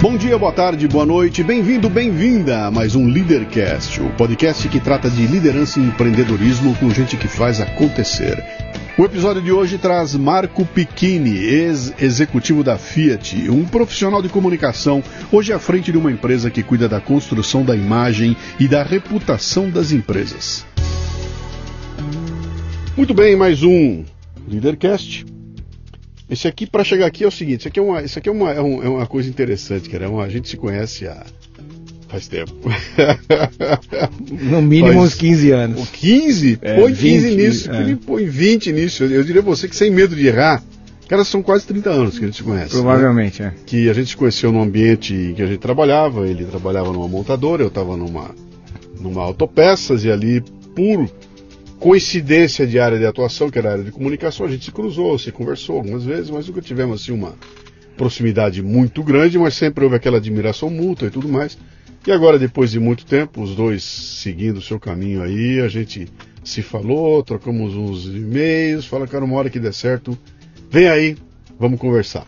Bom dia, boa tarde, boa noite, bem-vindo, bem-vinda a mais um Leadercast, o podcast que trata de liderança e empreendedorismo com gente que faz acontecer. O episódio de hoje traz Marco Piccini, ex-executivo da Fiat, um profissional de comunicação, hoje à frente de uma empresa que cuida da construção da imagem e da reputação das empresas. Muito bem, mais um Leadercast. Esse aqui, para chegar aqui, é o seguinte: isso aqui é uma, isso aqui é uma, é, é uma coisa interessante, cara. É uma, a gente se conhece há. Faz tempo. No mínimo Faz, uns 15 anos. 15? É, põe 15 nisso, é. põe 20 nisso. Eu, eu diria você que sem medo de errar. Cara, são quase 30 anos que a gente se conhece. Provavelmente, né? é. Que a gente se conheceu no ambiente em que a gente trabalhava. Ele trabalhava numa montadora, eu estava numa, numa autopeças e ali, puro coincidência de área de atuação, que era a área de comunicação, a gente se cruzou, se conversou algumas vezes, mas nunca tivemos assim uma proximidade muito grande, mas sempre houve aquela admiração mútua e tudo mais. E agora, depois de muito tempo, os dois seguindo o seu caminho aí, a gente se falou, trocamos uns e-mails, fala, cara, uma hora que der certo, vem aí, vamos conversar.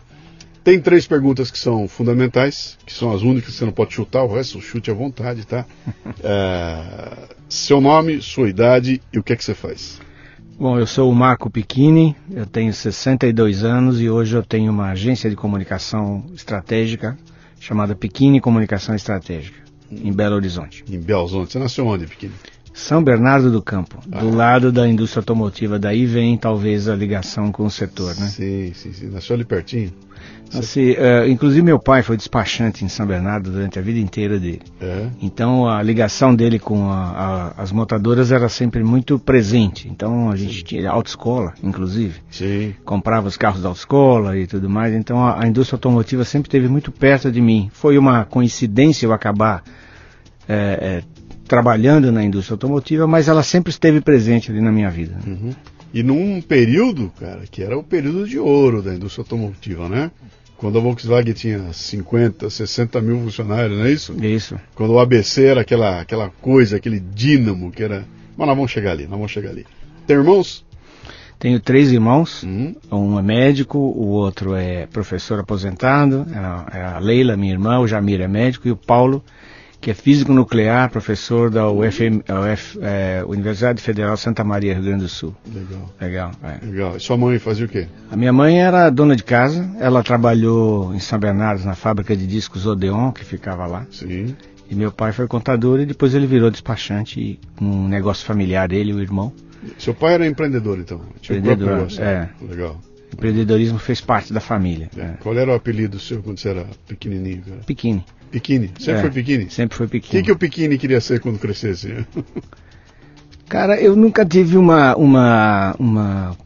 Tem três perguntas que são fundamentais, que são as únicas que você não pode chutar, o resto chute à vontade, tá? É, seu nome, sua idade e o que é que você faz? Bom, eu sou o Marco Piccini, eu tenho 62 anos e hoje eu tenho uma agência de comunicação estratégica chamada Piccini Comunicação Estratégica, em Belo Horizonte. Em Belo Horizonte. Você nasceu onde, Piccini? São Bernardo do Campo, ah. do lado da indústria automotiva. Daí vem talvez a ligação com o setor, né? Sim, sim, sim. Nasceu ali pertinho? Assim, uh, inclusive meu pai foi despachante em São Bernardo durante a vida inteira dele. É. Então a ligação dele com a, a, as montadoras era sempre muito presente. Então a gente Sim. tinha autoescola, inclusive. Sim. Comprava os carros da autoescola e tudo mais. Então a, a indústria automotiva sempre esteve muito perto de mim. Foi uma coincidência eu acabar é, é, trabalhando na indústria automotiva, mas ela sempre esteve presente ali na minha vida. Uhum. E num período, cara, que era o período de ouro da indústria automotiva, né? Quando a Volkswagen tinha 50, 60 mil funcionários, não é isso? Isso. Quando o ABC era aquela, aquela coisa, aquele dínamo que era. Mas nós vamos chegar ali, nós vamos chegar ali. Tem irmãos? Tenho três irmãos. Uhum. Um é médico, o outro é professor aposentado, é a Leila, minha irmã, o Jamir é médico e o Paulo que é físico nuclear, professor da UFM, UF, é, Universidade Federal Santa Maria, Rio Grande do Sul. Legal. Legal. É. Legal. E sua mãe fazia o quê? A minha mãe era dona de casa. Ela trabalhou em São Bernardo, na fábrica de discos Odeon, que ficava lá. Sim. E meu pai foi contador e depois ele virou despachante um negócio familiar dele, o irmão. Seu pai era empreendedor, então? Tinha empreendedor, negócio, é. Legal. Empreendedorismo fez parte da família. É. É. Qual era o apelido seu quando você era pequenininho? Cara? Pequini. Pequini. Sempre é, foi pequini? Sempre foi pequini. O que, que o pequini queria ser quando crescesse? Cara, eu nunca tive uma, uma, uma,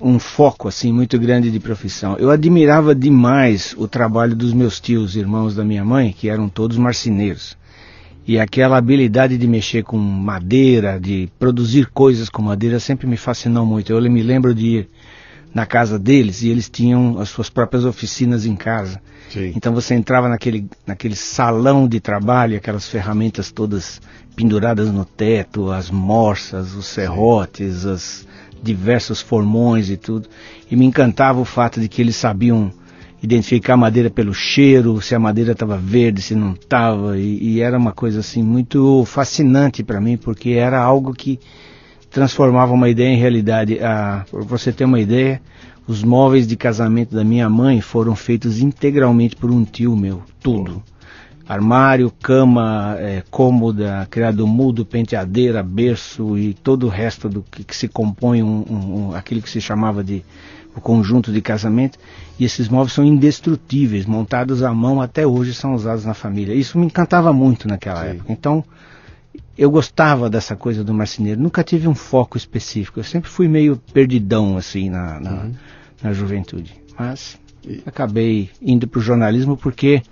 um foco assim muito grande de profissão. Eu admirava demais o trabalho dos meus tios, irmãos da minha mãe, que eram todos marceneiros. E aquela habilidade de mexer com madeira, de produzir coisas com madeira, sempre me fascinou muito. Eu me lembro de ir na casa deles e eles tinham as suas próprias oficinas em casa. Sim. Então você entrava naquele, naquele salão de trabalho, aquelas ferramentas todas penduradas no teto, as morsas, os serrotes, Sim. as diversos formões e tudo. E me encantava o fato de que eles sabiam identificar a madeira pelo cheiro, se a madeira estava verde, se não estava, e, e, era uma coisa assim muito fascinante para mim, porque era algo que transformava uma ideia em realidade. Ah, para você ter uma ideia, os móveis de casamento da minha mãe foram feitos integralmente por um tio meu, tudo. Armário, cama, é, cômoda, criado mudo, penteadeira, berço e todo o resto do que, que se compõe um, um, um, aquilo que se chamava de o conjunto de casamento. E esses móveis são indestrutíveis, montados à mão até hoje são usados na família. Isso me encantava muito naquela Sim. época. Então, eu gostava dessa coisa do marceneiro, nunca tive um foco específico. Eu sempre fui meio perdidão assim na, na, uhum. na juventude. Mas e... acabei indo para o jornalismo porque,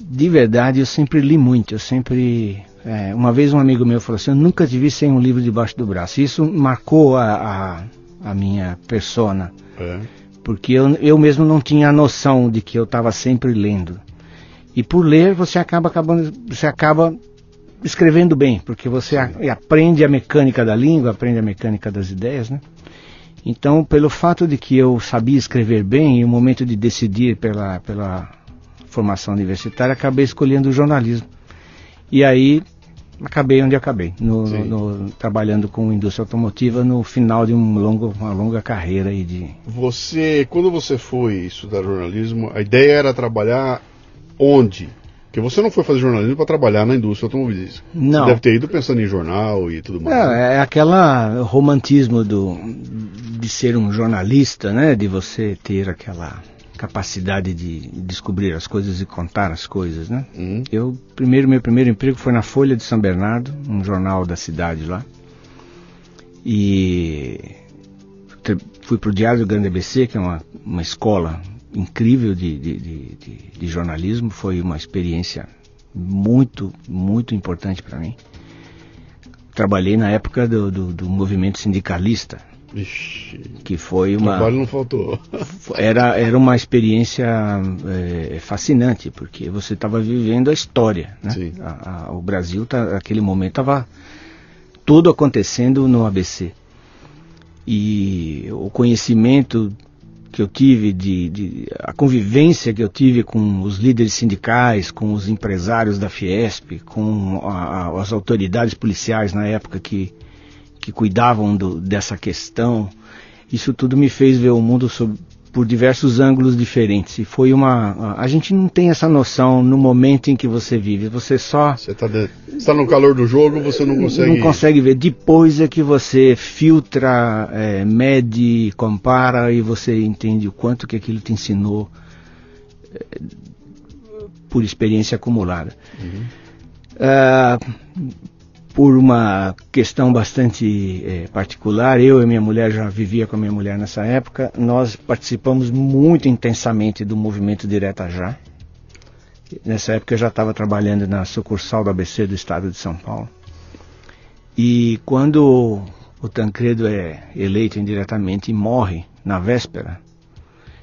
de verdade, eu sempre li muito. Eu sempre. É, uma vez um amigo meu falou assim: Eu nunca te vi sem um livro debaixo do braço. Isso marcou a, a, a minha persona. É. Porque eu, eu mesmo não tinha a noção de que eu estava sempre lendo. E por ler, você acaba acabando, você acaba escrevendo bem, porque você a, aprende a mecânica da língua, aprende a mecânica das ideias, né? Então, pelo fato de que eu sabia escrever bem, e o momento de decidir pela, pela formação universitária, acabei escolhendo o jornalismo. E aí acabei onde acabei, no, no, trabalhando com indústria automotiva no final de um longo, uma longa carreira aí de. Você, quando você foi estudar jornalismo, a ideia era trabalhar onde? Porque você não foi fazer jornalismo para trabalhar na indústria automobilística. Não. Você deve ter ido pensando em jornal e tudo mais. É, né? é aquela romantismo do, de ser um jornalista, né? De você ter aquela capacidade de descobrir as coisas e contar as coisas, né? Hum. Eu primeiro meu primeiro emprego foi na Folha de São Bernardo, um jornal da cidade lá. E fui para o Diário do Grande ABC, que é uma, uma escola incrível de, de, de, de, jornalismo, foi uma experiência muito, muito importante para mim. Trabalhei na época do, do, do movimento sindicalista, Ixi, que foi uma trabalho não faltou. era era uma experiência é, fascinante porque você estava vivendo a história né? A, a, o Brasil tá, naquele momento estava tudo acontecendo no ABC e o conhecimento que eu tive, de, de, a convivência que eu tive com os líderes sindicais, com os empresários da Fiesp, com a, as autoridades policiais na época que, que cuidavam do, dessa questão, isso tudo me fez ver o mundo sob, por diversos ângulos diferentes. E foi uma. A gente não tem essa noção no momento em que você vive. Você só. Você está tá no calor do jogo, você não consegue. Não consegue ver. Depois é que você filtra, é, mede, compara e você entende o quanto que aquilo te ensinou é, por experiência acumulada. Uhum. Uh, por uma questão bastante é, particular, eu e minha mulher já vivia com a minha mulher nessa época, nós participamos muito intensamente do movimento Direta Já. Nessa época eu já estava trabalhando na sucursal do ABC do estado de São Paulo. E quando o Tancredo é eleito indiretamente e morre na véspera,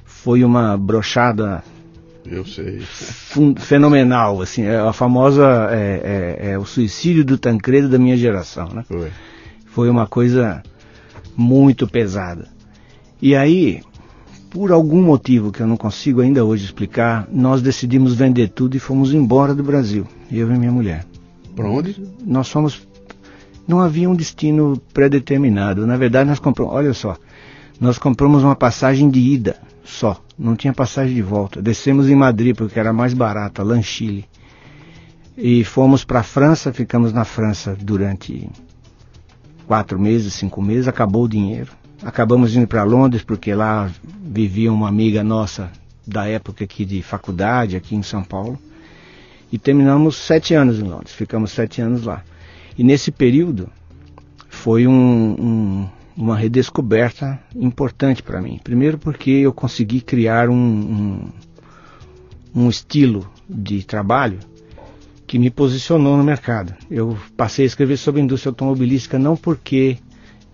foi uma brochada eu sei. Fenomenal, assim, é a famosa é, é, é, o suicídio do Tancredo da minha geração, né? Foi. Foi uma coisa muito pesada. E aí, por algum motivo que eu não consigo ainda hoje explicar, nós decidimos vender tudo e fomos embora do Brasil, eu e minha mulher. Para onde? Nós fomos. Não havia um destino pré-determinado. Na verdade, nós compramos. Olha só, nós compramos uma passagem de ida só, não tinha passagem de volta. Descemos em Madrid porque era mais barata, Lanchile. E fomos para a França, ficamos na França durante quatro meses, cinco meses, acabou o dinheiro. Acabamos indo para Londres porque lá vivia uma amiga nossa da época aqui de faculdade, aqui em São Paulo. E terminamos sete anos em Londres, ficamos sete anos lá. E nesse período foi um, um uma redescoberta importante para mim. Primeiro porque eu consegui criar um, um, um, estilo de trabalho que me posicionou no mercado. Eu passei a escrever sobre a indústria automobilística não porque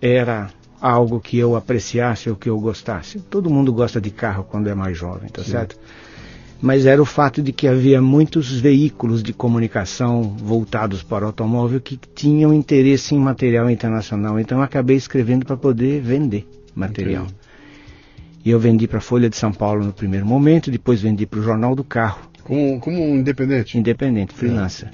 era algo que eu apreciasse ou que eu gostasse. Todo mundo gosta de carro quando é mais jovem, tá Sim. certo? Mas era o fato de que havia muitos veículos de comunicação voltados para o automóvel que tinham interesse em material internacional. Então eu acabei escrevendo para poder vender material. Okay. E eu vendi para a Folha de São Paulo no primeiro momento, depois vendi para o Jornal do Carro. Como, como um independente? Independente, freelancer. É.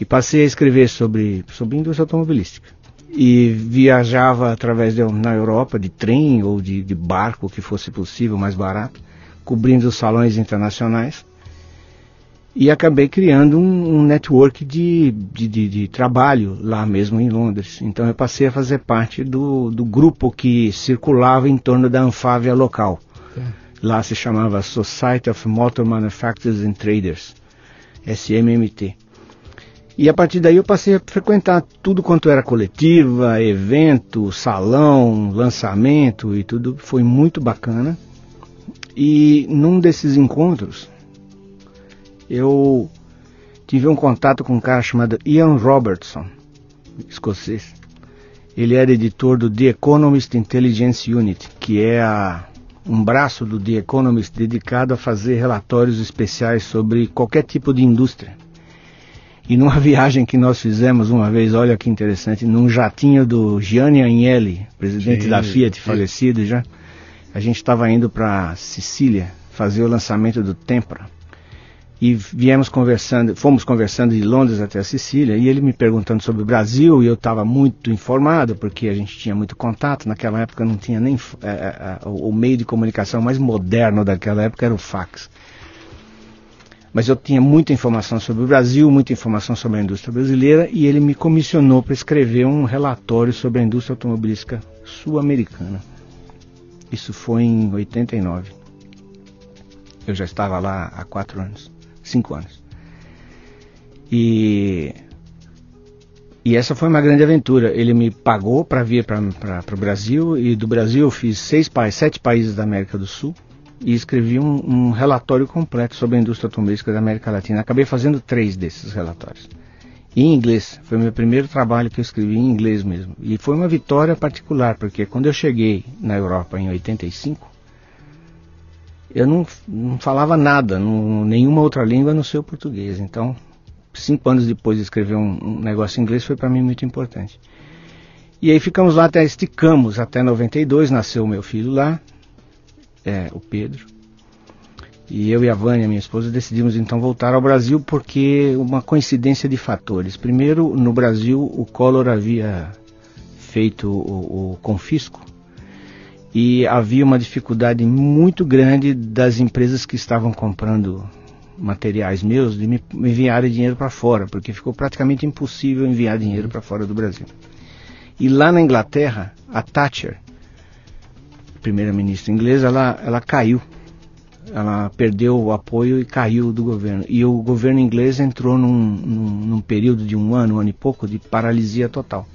E passei a escrever sobre, sobre indústria automobilística. E viajava através de, na Europa de trem ou de, de barco, que fosse possível, mais barato cobrindo os salões internacionais e acabei criando um, um network de, de, de, de, trabalho lá mesmo em Londres. Então eu passei a fazer parte do, do grupo que circulava em torno da Anfávia local. É. Lá se chamava Society of Motor Manufacturers and Traders, SMMT. E a partir daí eu passei a frequentar tudo quanto era coletiva, evento, salão, lançamento e tudo. Foi muito bacana. E num desses encontros, eu tive um contato com um cara chamado Ian Robertson, escocês. Ele era editor do The Economist Intelligence Unit, que é a, um braço do The Economist dedicado a fazer relatórios especiais sobre qualquer tipo de indústria. E numa viagem que nós fizemos uma vez, olha que interessante, num jatinho do Gianni Agnelli, presidente sim, da Fiat, falecido já, a gente estava indo para Sicília fazer o lançamento do Tempra. e viemos conversando, fomos conversando de Londres até a Sicília, e ele me perguntando sobre o Brasil, e eu estava muito informado, porque a gente tinha muito contato, naquela época não tinha nem, é, é, o meio de comunicação mais moderno daquela época era o fax. Mas eu tinha muita informação sobre o Brasil, muita informação sobre a indústria brasileira, e ele me comissionou para escrever um relatório sobre a indústria automobilística sul-americana. Isso foi em 89. Eu já estava lá há quatro anos cinco anos. E, e essa foi uma grande aventura. Ele me pagou para vir para o Brasil e do Brasil eu fiz seis sete países da América do Sul e escrevi um, um relatório completo sobre a indústria automobilística da América Latina. Acabei fazendo três desses relatórios. Em inglês, foi meu primeiro trabalho que eu escrevi em inglês mesmo. E foi uma vitória particular, porque quando eu cheguei na Europa em 85, eu não, não falava nada, não, nenhuma outra língua não ser o português. Então, cinco anos depois de escrever um, um negócio em inglês foi para mim muito importante. E aí ficamos lá até, esticamos até 92, nasceu o meu filho lá, é, o Pedro. E eu e a Vânia, minha esposa, decidimos então voltar ao Brasil porque uma coincidência de fatores. Primeiro, no Brasil, o Collor havia feito o, o confisco e havia uma dificuldade muito grande das empresas que estavam comprando materiais meus de me enviarem dinheiro para fora, porque ficou praticamente impossível enviar dinheiro para fora do Brasil. E lá na Inglaterra, a Thatcher, primeira-ministra inglesa, ela, ela caiu. Ela perdeu o apoio e caiu do governo. E o governo inglês entrou num, num, num período de um ano, um ano e pouco, de paralisia total.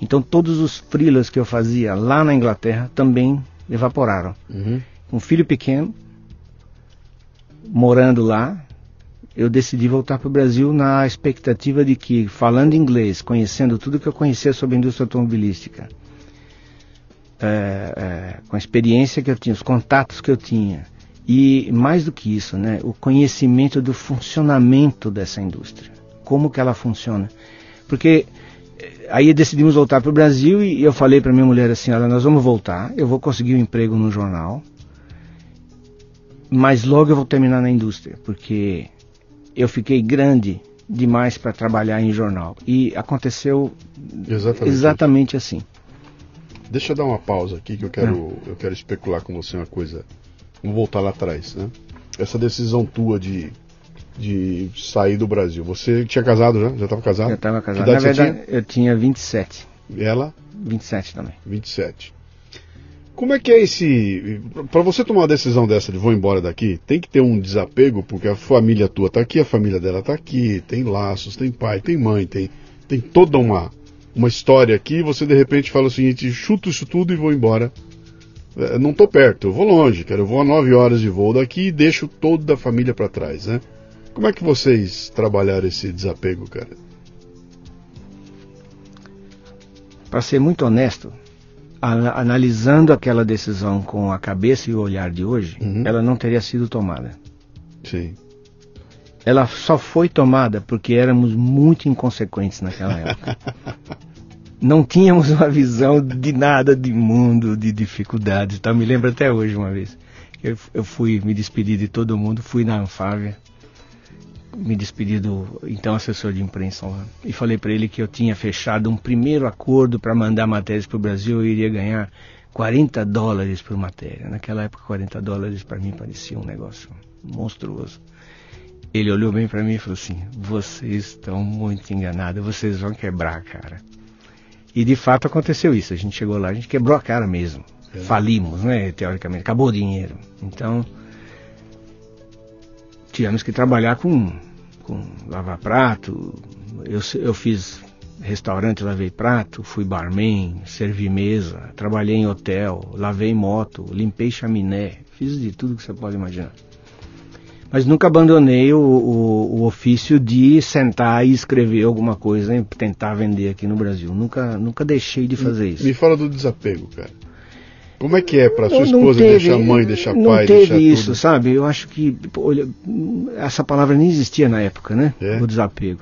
Então todos os freelas que eu fazia lá na Inglaterra também evaporaram. Uhum. Um filho pequeno, morando lá, eu decidi voltar para o Brasil na expectativa de que, falando inglês, conhecendo tudo que eu conhecia sobre a indústria automobilística, é, é, com a experiência que eu tinha, os contatos que eu tinha, e mais do que isso, né, o conhecimento do funcionamento dessa indústria, como que ela funciona. Porque aí decidimos voltar para o Brasil e eu falei para minha mulher assim, olha, nós vamos voltar, eu vou conseguir um emprego no jornal, mas logo eu vou terminar na indústria, porque eu fiquei grande demais para trabalhar em jornal. E aconteceu exatamente, exatamente assim. Deixa eu dar uma pausa aqui que eu quero, é. eu quero especular com você uma coisa. Vamos voltar lá atrás, né? Essa decisão tua de de sair do Brasil. Você tinha casado já? Já estava casado? Já estava casado. Na verdade, tinha? eu tinha 27. E ela? 27 também. 27. Como é que é esse. Para você tomar uma decisão dessa de vou embora daqui, tem que ter um desapego, porque a família tua está aqui, a família dela está aqui, tem laços, tem pai, tem mãe, tem, tem toda uma, uma história aqui. Você de repente fala o seguinte: chuto isso tudo e vou embora. É, não estou perto, eu vou longe, cara. Eu vou a 9 horas de voo daqui e deixo toda a família para trás, né? Como é que vocês trabalharam esse desapego, cara? Para ser muito honesto, analisando aquela decisão com a cabeça e o olhar de hoje, uhum. ela não teria sido tomada. Sim. Ela só foi tomada porque éramos muito inconsequentes naquela época. Não tínhamos uma visão de nada de mundo, de dificuldades. Então, me lembro até hoje uma vez. Eu, eu fui me despedir de todo mundo, fui na Anfávia me despedi do então assessor de imprensa lá e falei para ele que eu tinha fechado um primeiro acordo para mandar matérias para o Brasil e iria ganhar 40 dólares por matéria. Naquela época, 40 dólares para mim parecia um negócio monstruoso. Ele olhou bem para mim e falou assim: Vocês estão muito enganados, vocês vão quebrar cara. E de fato aconteceu isso. A gente chegou lá, a gente quebrou a cara mesmo. É. Falimos, né? Teoricamente, acabou o dinheiro. Então tivemos que trabalhar com, com lavar prato. Eu, eu fiz restaurante, lavei prato, fui barman, servi mesa, trabalhei em hotel, lavei moto, limpei chaminé, fiz de tudo que você pode imaginar. Mas nunca abandonei o, o, o ofício de sentar e escrever alguma coisa e tentar vender aqui no Brasil. Nunca, nunca deixei de fazer isso. Me fala do desapego, cara. Como é que é para sua esposa teve, deixar mãe, deixar não pai, teve deixar isso, tudo? sabe? Eu acho que olha, essa palavra nem existia na época, né? É. O desapego.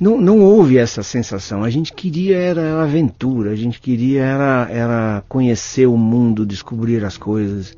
Não, não houve essa sensação. A gente queria era aventura, a gente queria era, era conhecer o mundo, descobrir as coisas.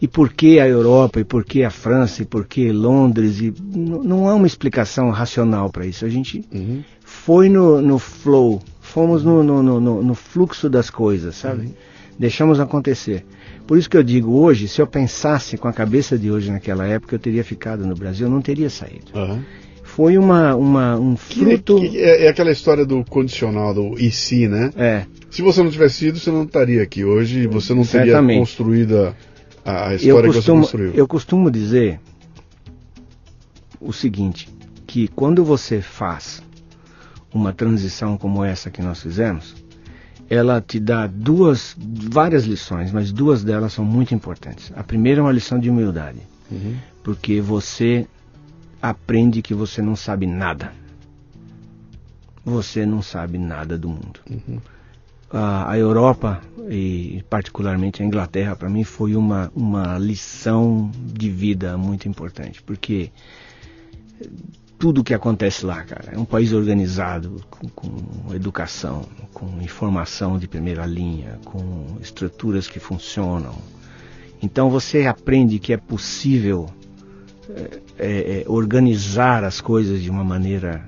E por que a Europa, e por que a França, e por que Londres? E não há uma explicação racional para isso. A gente uhum. foi no, no flow, fomos no, no, no, no, fluxo das coisas, sabe? Uhum. Deixamos acontecer. Por isso que eu digo hoje, se eu pensasse com a cabeça de hoje naquela época, eu teria ficado no Brasil, eu não teria saído. Uhum. Foi uma, uma, um fruto. Que, que é, é, aquela história do condicional, do e se, né? É. Se você não tivesse ido, você não estaria aqui hoje, você não teria Certamente. construído a a história costumo, que você construiu. Eu costumo dizer o seguinte, que quando você faz uma transição como essa que nós fizemos, ela te dá duas, várias lições, mas duas delas são muito importantes. A primeira é uma lição de humildade, uhum. porque você aprende que você não sabe nada. Você não sabe nada do mundo. Uhum a, a Europa e particularmente a Inglaterra para mim foi uma, uma lição de vida muito importante porque tudo que acontece lá, cara, é um país organizado, com, com, educação, com informação de primeira linha, com estruturas que funcionam. Então você aprende que é possível é, é, é organizar as coisas de uma maneira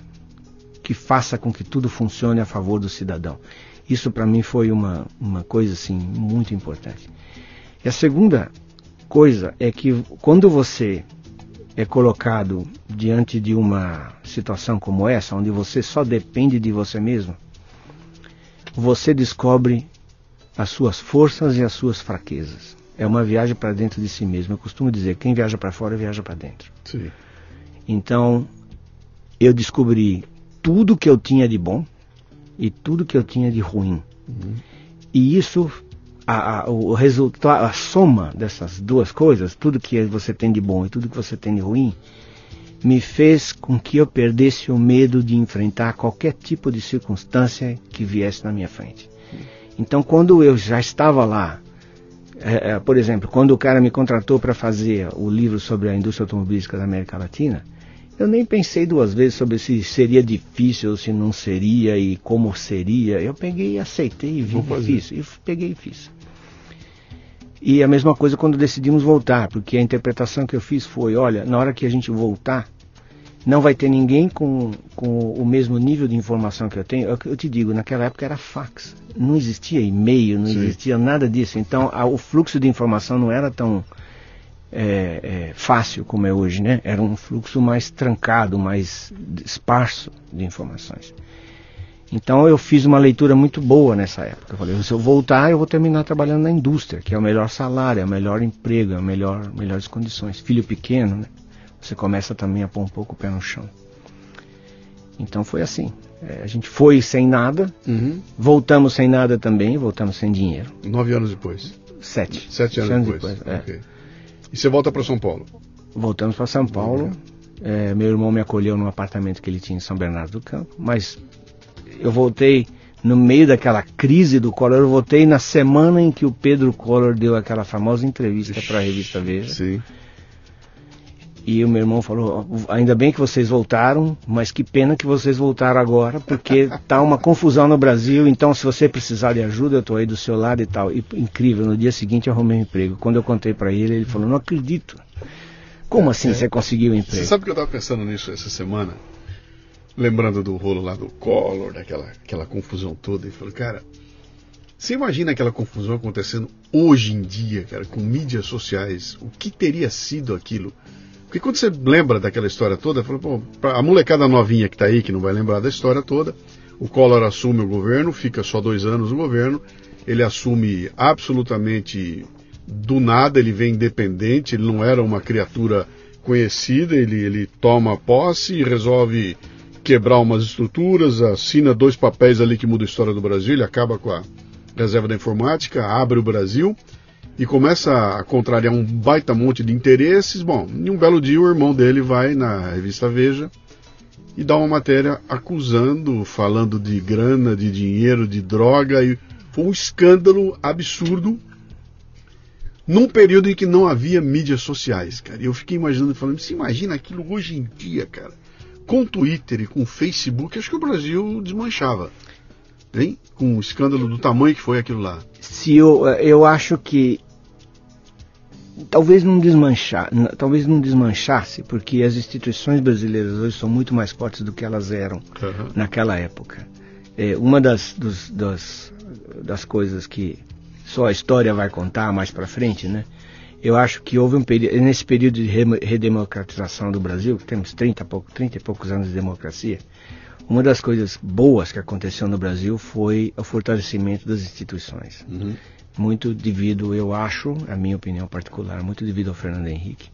que faça com que tudo funcione a favor do cidadão. Isso para mim foi uma, uma coisa assim muito importante. E a segunda coisa é que quando você é colocado diante de uma situação como essa, onde você só depende de você mesmo, você descobre as suas forças e as suas fraquezas. É uma viagem para dentro de si mesmo. Eu costumo dizer, quem viaja para fora viaja para dentro. Sim. Então, eu descobri tudo que eu tinha de bom, e tudo que eu tinha de ruim. Uhum. E isso, a, a, o resultado, a soma dessas duas coisas, tudo que você tem de bom e tudo que você tem de ruim, me fez com que eu perdesse o medo de enfrentar qualquer tipo de circunstância que viesse na minha frente. Então, quando eu já estava lá, é, é, por exemplo, quando o cara me contratou para fazer o livro sobre a indústria automobilística da América Latina, eu nem pensei duas vezes sobre se seria difícil ou se não seria e como seria. Eu peguei e aceitei e vi e fiz. E peguei e fiz. E a mesma coisa quando decidimos voltar, porque a interpretação que eu fiz foi, olha, na hora que a gente voltar, não vai ter ninguém com, com o mesmo nível de informação que eu tenho. Eu, eu te digo, naquela época era fax. Não existia e-mail, não Sim. existia nada disso. Então a, o fluxo de informação não era tão é, é, fácil como é hoje, né? Era um fluxo mais trancado, mais esparso de informações. Então eu fiz uma leitura muito boa nessa época. Eu falei, se eu voltar, eu vou terminar trabalhando na indústria, que é o melhor salário, é o melhor emprego, é o melhor, melhores condições. Filho pequeno, né? Você começa também a pôr um pouco o pé no chão. Então foi assim. É, a gente foi sem nada, uhum. voltamos sem nada também, voltamos sem dinheiro. Nove anos depois. Sete. Sete anos, anos depois. depois é. okay. E você volta para São Paulo? Voltamos para São Paulo. É, meu irmão me acolheu num apartamento que ele tinha em São Bernardo do Campo, mas eu voltei no meio daquela crise do Collor, eu voltei na semana em que o Pedro Collor deu aquela famosa entrevista para a revista Veja. Sim. E o meu irmão falou: ainda bem que vocês voltaram, mas que pena que vocês voltaram agora, porque tá uma confusão no Brasil. Então, se você precisar de ajuda, eu tô aí do seu lado e tal. E, incrível, no dia seguinte eu arrumei um emprego. Quando eu contei para ele, ele falou: Não acredito. Como assim é, você conseguiu um emprego? Você sabe que eu estava pensando nisso essa semana? Lembrando do rolo lá do Collor, daquela aquela confusão toda. E falou: Cara, você imagina aquela confusão acontecendo hoje em dia, cara, com mídias sociais? O que teria sido aquilo? Porque quando você lembra daquela história toda, fala, pô, a molecada novinha que está aí, que não vai lembrar da história toda, o Collor assume o governo, fica só dois anos no governo, ele assume absolutamente do nada, ele vem independente, ele não era uma criatura conhecida, ele, ele toma posse e resolve quebrar umas estruturas, assina dois papéis ali que mudam a história do Brasil, ele acaba com a reserva da informática, abre o Brasil e começa a contrariar um baita monte de interesses. Bom, em um belo dia o irmão dele vai na revista Veja e dá uma matéria acusando, falando de grana, de dinheiro, de droga e foi um escândalo absurdo num período em que não havia mídias sociais, cara. Eu fiquei imaginando, falando, se imagina aquilo hoje em dia, cara. Com Twitter e com Facebook, acho que o Brasil desmanchava. Hein? Com o escândalo do tamanho que foi aquilo lá. Se eu, eu acho que talvez não desmanchar, talvez não desmanchasse, porque as instituições brasileiras hoje são muito mais fortes do que elas eram uhum. naquela época. É, uma das, dos, das, das coisas que só a história vai contar mais para frente, né? Eu acho que houve um período, nesse período de redemocratização do Brasil, temos 30, pouco, 30 e poucos anos de democracia, uma das coisas boas que aconteceu no Brasil foi o fortalecimento das instituições. Uhum muito devido, eu acho, a minha opinião particular, muito devido ao Fernando Henrique,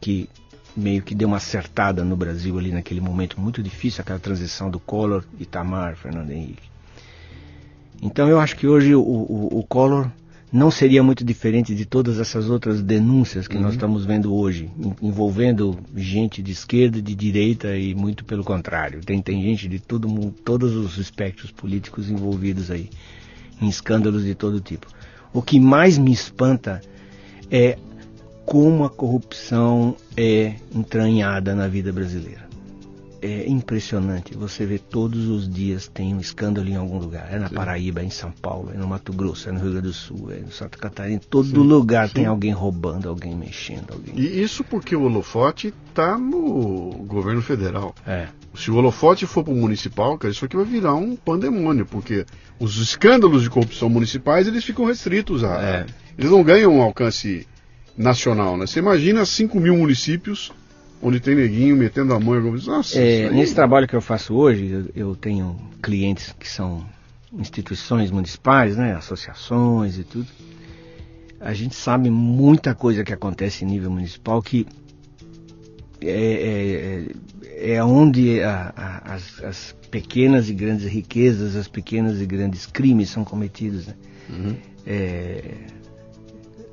que meio que deu uma acertada no Brasil ali naquele momento muito difícil, aquela transição do Collor, Itamar, Fernando Henrique. Então eu acho que hoje o, o, o Collor não seria muito diferente de todas essas outras denúncias que uhum. nós estamos vendo hoje, envolvendo gente de esquerda, de direita e muito pelo contrário. Tem, tem gente de todo, todos os espectros políticos envolvidos aí, em escândalos de todo tipo. O que mais me espanta é como a corrupção é entranhada na vida brasileira. É impressionante. Você vê todos os dias tem um escândalo em algum lugar. É na Sim. Paraíba, é em São Paulo, é no Mato Grosso, é no Rio Grande do Sul, é no Santa Catarina. Em todo Sim. lugar Sim. tem alguém roubando, alguém mexendo. Alguém... E isso porque o holofote está no governo federal. É. Se o holofote for para o municipal, cara, isso aqui vai virar um pandemônio, porque os escândalos de corrupção municipais eles ficam restritos a. É. Eles não ganham um alcance nacional, né? Você imagina 5 mil municípios onde tem neguinho metendo a mão e Nossa, é, aí... Nesse trabalho que eu faço hoje, eu, eu, tenho clientes que são instituições municipais, né, associações e tudo. A gente sabe muita coisa que acontece em nível municipal que é, é, é onde a, a, as, as, pequenas e grandes riquezas, as pequenas e grandes crimes são cometidos. Né? Uhum. É,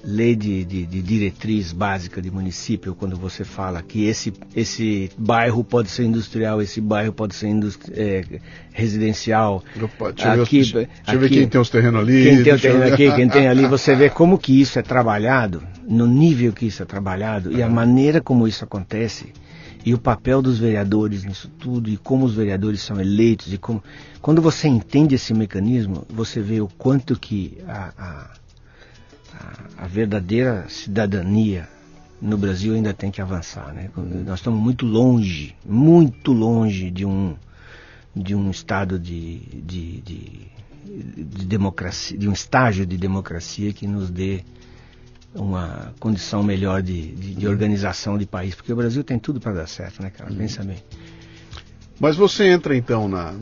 lei de, de, de, diretriz básica de município, quando você fala que esse, esse bairro pode ser industrial, esse bairro pode ser é, residencial. Opa, deixa, aqui, ver, deixa aqui, ver quem tem os terrenos ali. Quem tem o terreno aqui, quem tem ali. Você vê como que isso é trabalhado, no nível que isso é trabalhado e a maneira como isso acontece e o papel dos vereadores nisso tudo e como os vereadores são eleitos e como quando você entende esse mecanismo você vê o quanto que a, a a, verdadeira cidadania no Brasil ainda tem que avançar. Né? Nós estamos muito longe, muito longe de um, de um estado de, de, de, de democracia, de um estágio de democracia que nos dê uma condição melhor de, de, de organização de país, porque o Brasil tem tudo para dar certo, né, cara? Pensa bem. Mas você entra então na.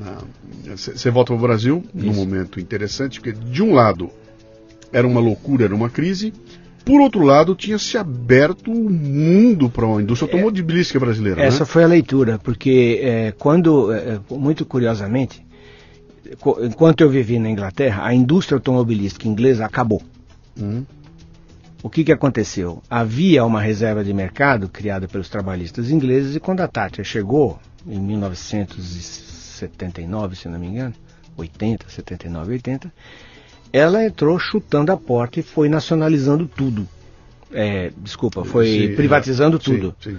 Você volta para o Brasil Isso. num momento interessante, porque de um lado era uma loucura, era uma crise. Por outro lado, tinha se aberto o um mundo para a indústria automobilística brasileira. Essa né? foi a leitura, porque é, quando, é, é muito curiosamente, enquanto eu vivi na Inglaterra, a indústria automobilística inglesa acabou. Hum. O que, que aconteceu? Havia uma reserva de mercado criada pelos trabalhistas ingleses e quando a Thatcher chegou, em 1979, se não me engano, 80, 79, 80, ela entrou chutando a porta e foi nacionalizando tudo. É, desculpa, foi sim, privatizando é, tudo. Sim, sim.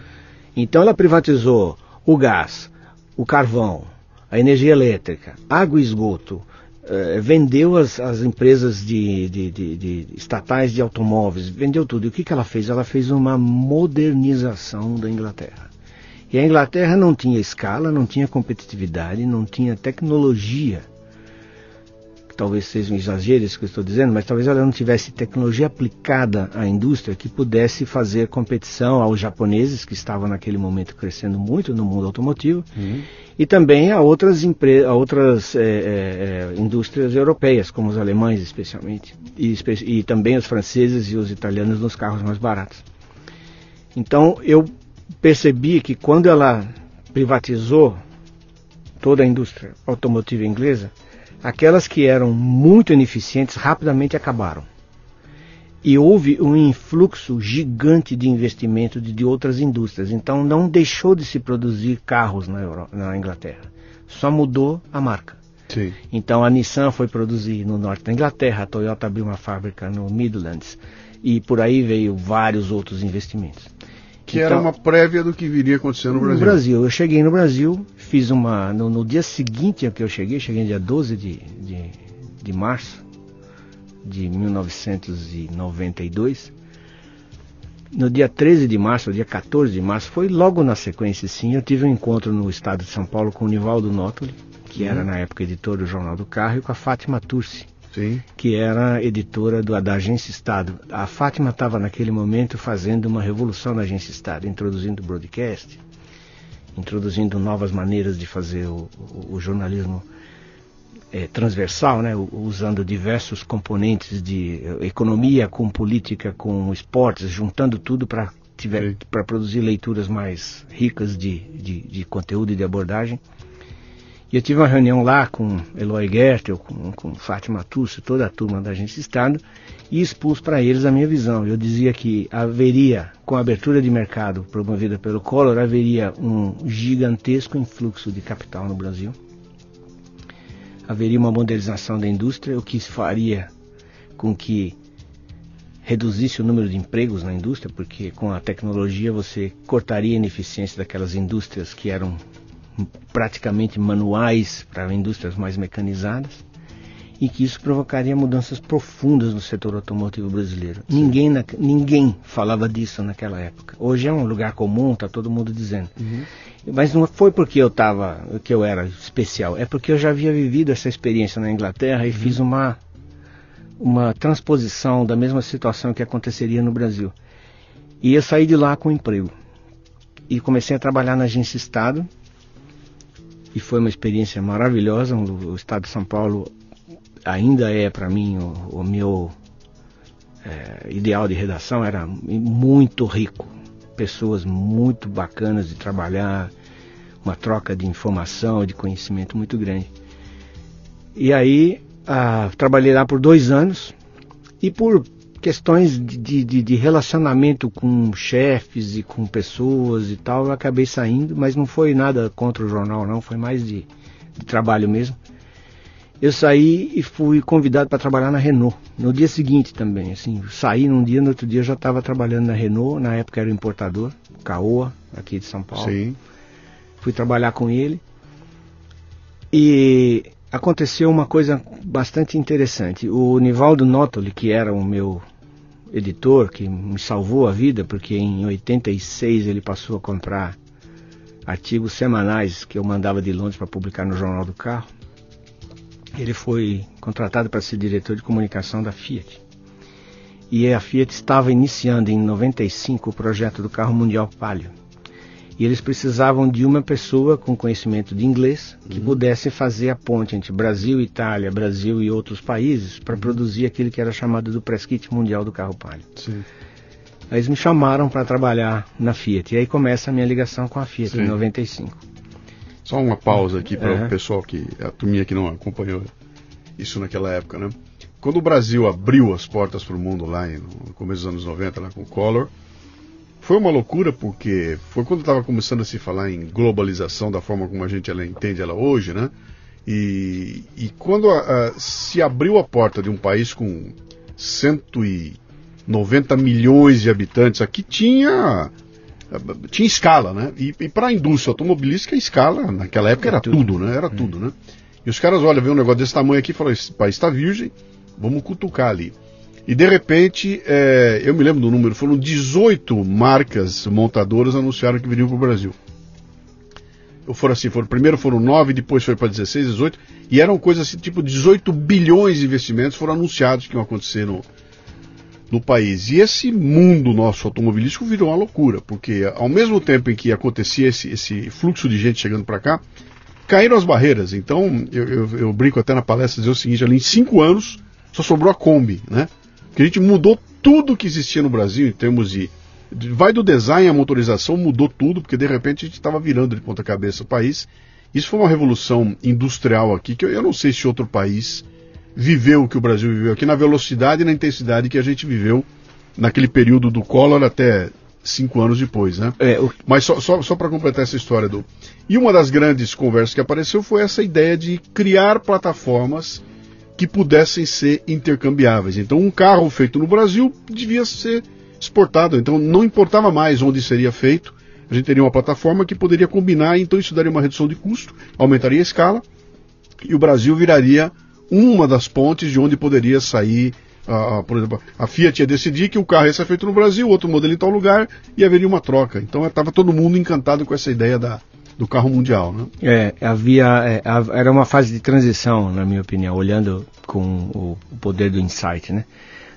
Então ela privatizou o gás, o carvão, a energia elétrica, água e esgoto, é, vendeu as, as empresas de, de, de, de, estatais de automóveis, vendeu tudo. E o que, que ela fez? Ela fez uma modernização da Inglaterra. E a Inglaterra não tinha escala, não tinha competitividade, não tinha tecnologia talvez seja um exagero isso que eu estou dizendo, mas talvez ela não tivesse tecnologia aplicada à indústria que pudesse fazer competição aos japoneses que estavam naquele momento crescendo muito no mundo automotivo uhum. e também a outras, a outras é, é, indústrias europeias, como os alemães especialmente, e, e também os franceses e os italianos nos carros mais baratos. Então eu percebi que quando ela privatizou toda a indústria automotiva inglesa, Aquelas que eram muito ineficientes rapidamente acabaram. E houve um influxo gigante de investimento de, de outras indústrias. Então não deixou de se produzir carros na, Euro, na Inglaterra. Só mudou a marca. Sim. Então a Nissan foi produzir no norte da Inglaterra, a Toyota abriu uma fábrica no Midlands e por aí veio vários outros investimentos. Que então, era uma prévia do que viria acontecer no Brasil. No Brasil. Eu cheguei no Brasil, fiz uma. No, no dia seguinte a que eu cheguei, cheguei no dia 12 de, de, de março de 1992. no dia 13 de março, dia 14 de março, foi logo na sequência, sim, eu tive um encontro no estado de São Paulo com o Nivaldo Nótoli, que uhum. era na época editor do Jornal do Carro, e com a Fátima Turci, Sim. que era editora do, da Agência Estado. A Fátima estava naquele momento fazendo uma revolução na Agência Estado, introduzindo o broadcast, introduzindo novas maneiras de fazer o, o, o jornalismo é, transversal, né, usando diversos componentes de economia com política, com esportes, juntando tudo para para produzir leituras mais ricas de, de, de, conteúdo e de abordagem. E eu tive uma reunião lá com Eloy Gertel, com, com Fátima Tusso, toda a turma da Agência Estado, e expus para eles a minha visão. Eu dizia que haveria, com a abertura de mercado promovida pelo Collor, haveria um gigantesco influxo de capital no Brasil haveria uma modernização da indústria, o que faria com que reduzisse o número de empregos na indústria, porque com a tecnologia você cortaria a ineficiência daquelas indústrias que eram praticamente manuais para indústrias mais mecanizadas e que isso provocaria mudanças profundas no setor automotivo brasileiro. Ninguém, na, ninguém falava disso naquela época. Hoje é um lugar comum, está todo mundo dizendo. Uhum. Mas não foi porque eu tava, que eu era especial, é porque eu já havia vivido essa experiência na Inglaterra e uhum. fiz uma uma transposição da mesma situação que aconteceria no Brasil. E eu saí de lá com emprego. E comecei a trabalhar na agência Estado. E foi uma experiência maravilhosa. O Estado de São Paulo ainda é para mim o, o meu é, ideal de redação. Era muito rico pessoas muito bacanas de trabalhar, uma troca de informação, de conhecimento muito grande. E aí ah, trabalhei lá por dois anos e por questões de, de, de, relacionamento com chefes e com pessoas e tal, eu acabei saindo, mas não foi nada contra o jornal não, foi mais de, de trabalho mesmo eu saí e fui convidado para trabalhar na Renault. No dia seguinte também, assim, saí num dia, no outro dia eu já estava trabalhando na Renault, na época era o importador, Caoa, aqui de São Paulo. Sim. Fui trabalhar com ele. E aconteceu uma coisa bastante interessante. O Nivaldo Notoli, que era o meu editor, que me salvou a vida, porque em 86 ele passou a comprar artigos semanais que eu mandava de Londres para publicar no Jornal do Carro ele foi contratado para ser diretor de comunicação da Fiat. E a Fiat estava iniciando em 95 o projeto do carro mundial Palio. E eles precisavam de uma pessoa com conhecimento de inglês que uhum. pudesse fazer a ponte entre Brasil, Itália, Brasil e outros países para uhum. produzir aquilo que era chamado do press kit mundial do carro Palio. Sim. Aí eles me chamaram para trabalhar na Fiat. E aí começa a minha ligação com a Fiat Sim. em 95. Só uma pausa aqui para o pessoal que, a turminha que não acompanhou isso naquela época, né? Quando o Brasil abriu as portas para o mundo lá no começo dos anos 90, lá com o Collor, foi uma loucura porque foi quando estava começando a se falar em globalização da forma como a gente ela entende ela hoje, né? E, e quando a, a, se abriu a porta de um país com 190 milhões de habitantes, aqui tinha tinha escala, né? E, e para a indústria automobilística, a escala naquela época era, tudo. tudo, né? Era hum. tudo, né? E os caras, olha, vê um negócio desse tamanho aqui e falam, esse país está virgem, vamos cutucar ali. E de repente, é, eu me lembro do número, foram 18 marcas montadoras anunciaram que viriam para o Brasil. Foram assim, foram, primeiro foram 9, depois foi para 16, 18, e eram coisas assim, tipo 18 bilhões de investimentos foram anunciados que iam acontecer no, no país. E esse mundo nosso automobilístico virou uma loucura, porque ao mesmo tempo em que acontecia esse, esse fluxo de gente chegando para cá, caíram as barreiras. Então, eu, eu, eu, brinco até na palestra dizer o seguinte: ali em cinco anos só sobrou a Kombi, né? Que a gente mudou tudo que existia no Brasil em termos de. vai do design à motorização, mudou tudo, porque de repente a gente estava virando de ponta cabeça o país. Isso foi uma revolução industrial aqui, que eu, eu não sei se outro país viveu o que o Brasil viveu aqui na velocidade e na intensidade que a gente viveu naquele período do Collor até cinco anos depois, né? É, o... Mas só, só, só para completar essa história do. E uma das grandes conversas que apareceu foi essa ideia de criar plataformas que pudessem ser intercambiáveis. Então, um carro feito no Brasil devia ser exportado. Então, não importava mais onde seria feito. A gente teria uma plataforma que poderia combinar, então isso daria uma redução de custo, aumentaria a escala, e o Brasil viraria uma das pontes de onde poderia sair por exemplo, a Fiat ia decidir que o carro ia ser feito no Brasil, outro modelo em tal lugar, e haveria uma troca. Então estava todo mundo encantado com essa ideia da, do carro mundial. Né? É, havia, é, era uma fase de transição, na minha opinião, olhando com o, poder do insight. Né?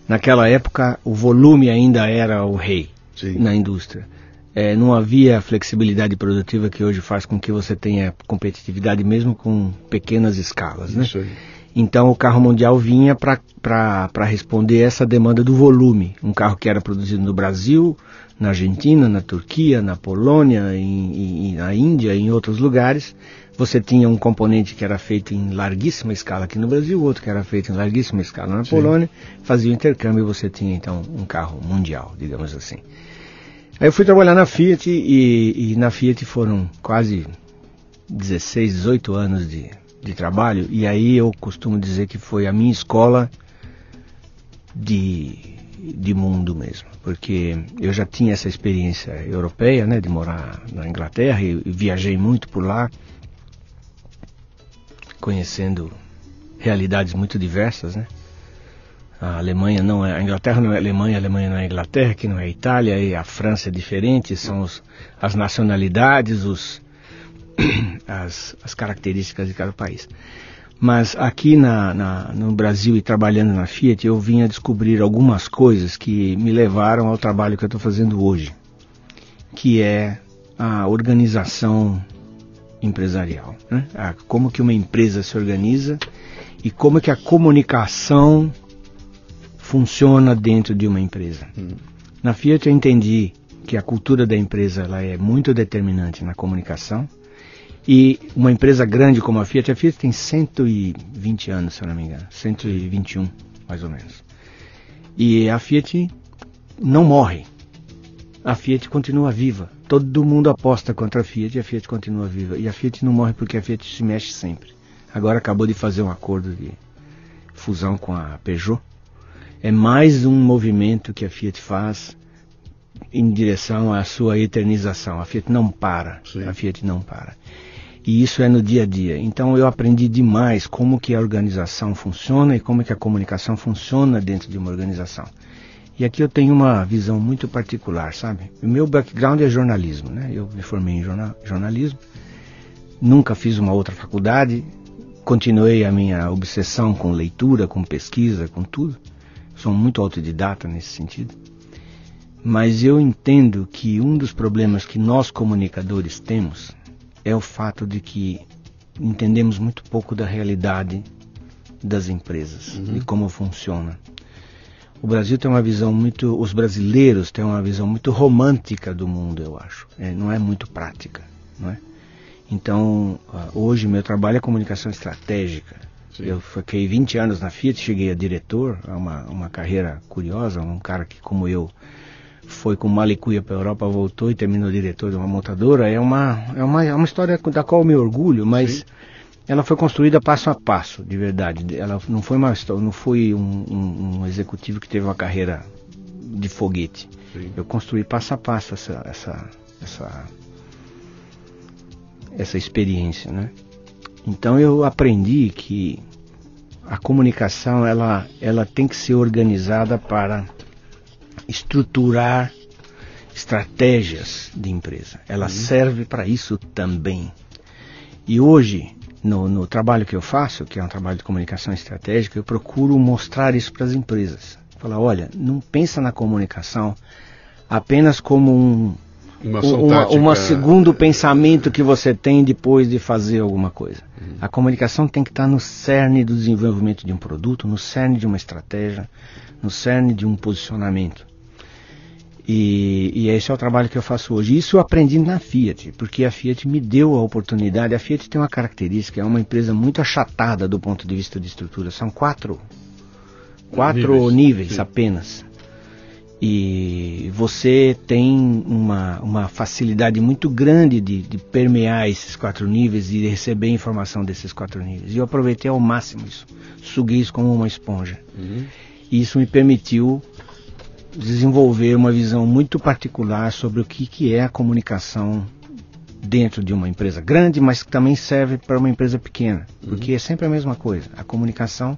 Naquela época, o volume ainda era o rei Sim. na indústria. É, não havia flexibilidade produtiva que hoje faz com que você tenha competitividade mesmo com pequenas escalas. Né? Isso aí. Então o carro mundial vinha para responder essa demanda do volume. Um carro que era produzido no Brasil, na Argentina, na Turquia, na Polônia, em, em, na Índia, em outros lugares. Você tinha um componente que era feito em larguíssima escala aqui no Brasil, outro que era feito em larguíssima escala na Sim. Polônia. Fazia o intercâmbio e você tinha então um carro mundial, digamos assim. Aí eu fui trabalhar na Fiat e, e na Fiat foram quase 16, 18 anos de de trabalho, e aí eu costumo dizer que foi a minha escola de, de mundo mesmo, porque eu já tinha essa experiência europeia, né, de morar na Inglaterra e, viajei muito por lá, conhecendo realidades muito diversas, né? A Alemanha não é, a Inglaterra não é Alemanha, a Alemanha não é Inglaterra, que não é Itália, e a França é diferente, são os, as nacionalidades, os, as, as características de cada país. Mas aqui na, na, no Brasil e trabalhando na Fiat, eu vim a descobrir algumas coisas que me levaram ao trabalho que eu estou fazendo hoje, que é a organização empresarial. Né? Ah, como que uma empresa se organiza e como que a comunicação funciona dentro de uma empresa. Hum. Na Fiat eu entendi que a cultura da empresa ela é muito determinante na comunicação e uma empresa grande como a Fiat, a Fiat tem 120 anos, se eu não me engano, 121 mais ou menos. E a Fiat não morre. A Fiat continua viva. Todo mundo aposta contra a Fiat e a Fiat continua viva. E a Fiat não morre porque a Fiat se mexe sempre. Agora acabou de fazer um acordo de fusão com a Peugeot. É mais um movimento que a Fiat faz em direção à sua eternização. A Fiat não para. Sim. A Fiat não para. E isso é no dia a dia. Então eu aprendi demais como que a organização funciona e como que a comunicação funciona dentro de uma organização. E aqui eu tenho uma visão muito particular, sabe? O meu background é jornalismo, né? Eu me formei em jornalismo, nunca fiz uma outra faculdade, continuei a minha obsessão com leitura, com pesquisa, com tudo. Sou muito autodidata nesse sentido. Mas eu entendo que um dos problemas que nós comunicadores temos é o fato de que entendemos muito pouco da realidade das empresas, uhum. de como funciona. O Brasil tem uma visão muito, os brasileiros têm uma visão muito romântica do mundo, eu acho. É, não é muito prática, não é? Então, ah, hoje meu trabalho é comunicação estratégica. Sim. Eu fiquei 20 anos na Fiat, cheguei a diretor, é uma, uma carreira curiosa, um cara que como eu foi com malicuia para a Europa, voltou e terminou diretor de uma montadora, é uma, é uma, é uma história da qual eu me orgulho, mas Sim. ela foi construída passo a passo, de verdade. Ela não foi uma não foi um, um, um executivo que teve uma carreira de foguete. Sim. Eu construí passo a passo essa, essa, essa, essa experiência, né? Então eu aprendi que a comunicação ela, ela tem que ser organizada para estruturar estratégias de empresa. Ela uhum. serve para isso também. E hoje, no, no, trabalho que eu faço, que é um trabalho de comunicação estratégica, eu procuro mostrar isso para as empresas. Falar, olha, não pensa na comunicação apenas como um uma, uma, uma segundo pensamento que você tem depois de fazer alguma coisa. Uhum. A comunicação tem que estar no cerne do desenvolvimento de um produto, no cerne de uma estratégia, no cerne de um posicionamento. E, e, esse é o trabalho que eu faço hoje. Isso eu aprendi na Fiat, porque a Fiat me deu a oportunidade. A Fiat tem uma característica, é uma empresa muito achatada do ponto de vista de estrutura. São quatro, quatro níveis, níveis apenas. E você tem uma, uma facilidade muito grande de, de permear esses quatro níveis e receber informação desses quatro níveis. E eu aproveitei ao máximo isso. Suguei isso como uma esponja. Uhum. E isso me permitiu desenvolver uma visão muito particular sobre o que, que é a comunicação dentro de uma empresa grande, mas que também serve para uma empresa pequena, uhum. porque é sempre a mesma coisa. A comunicação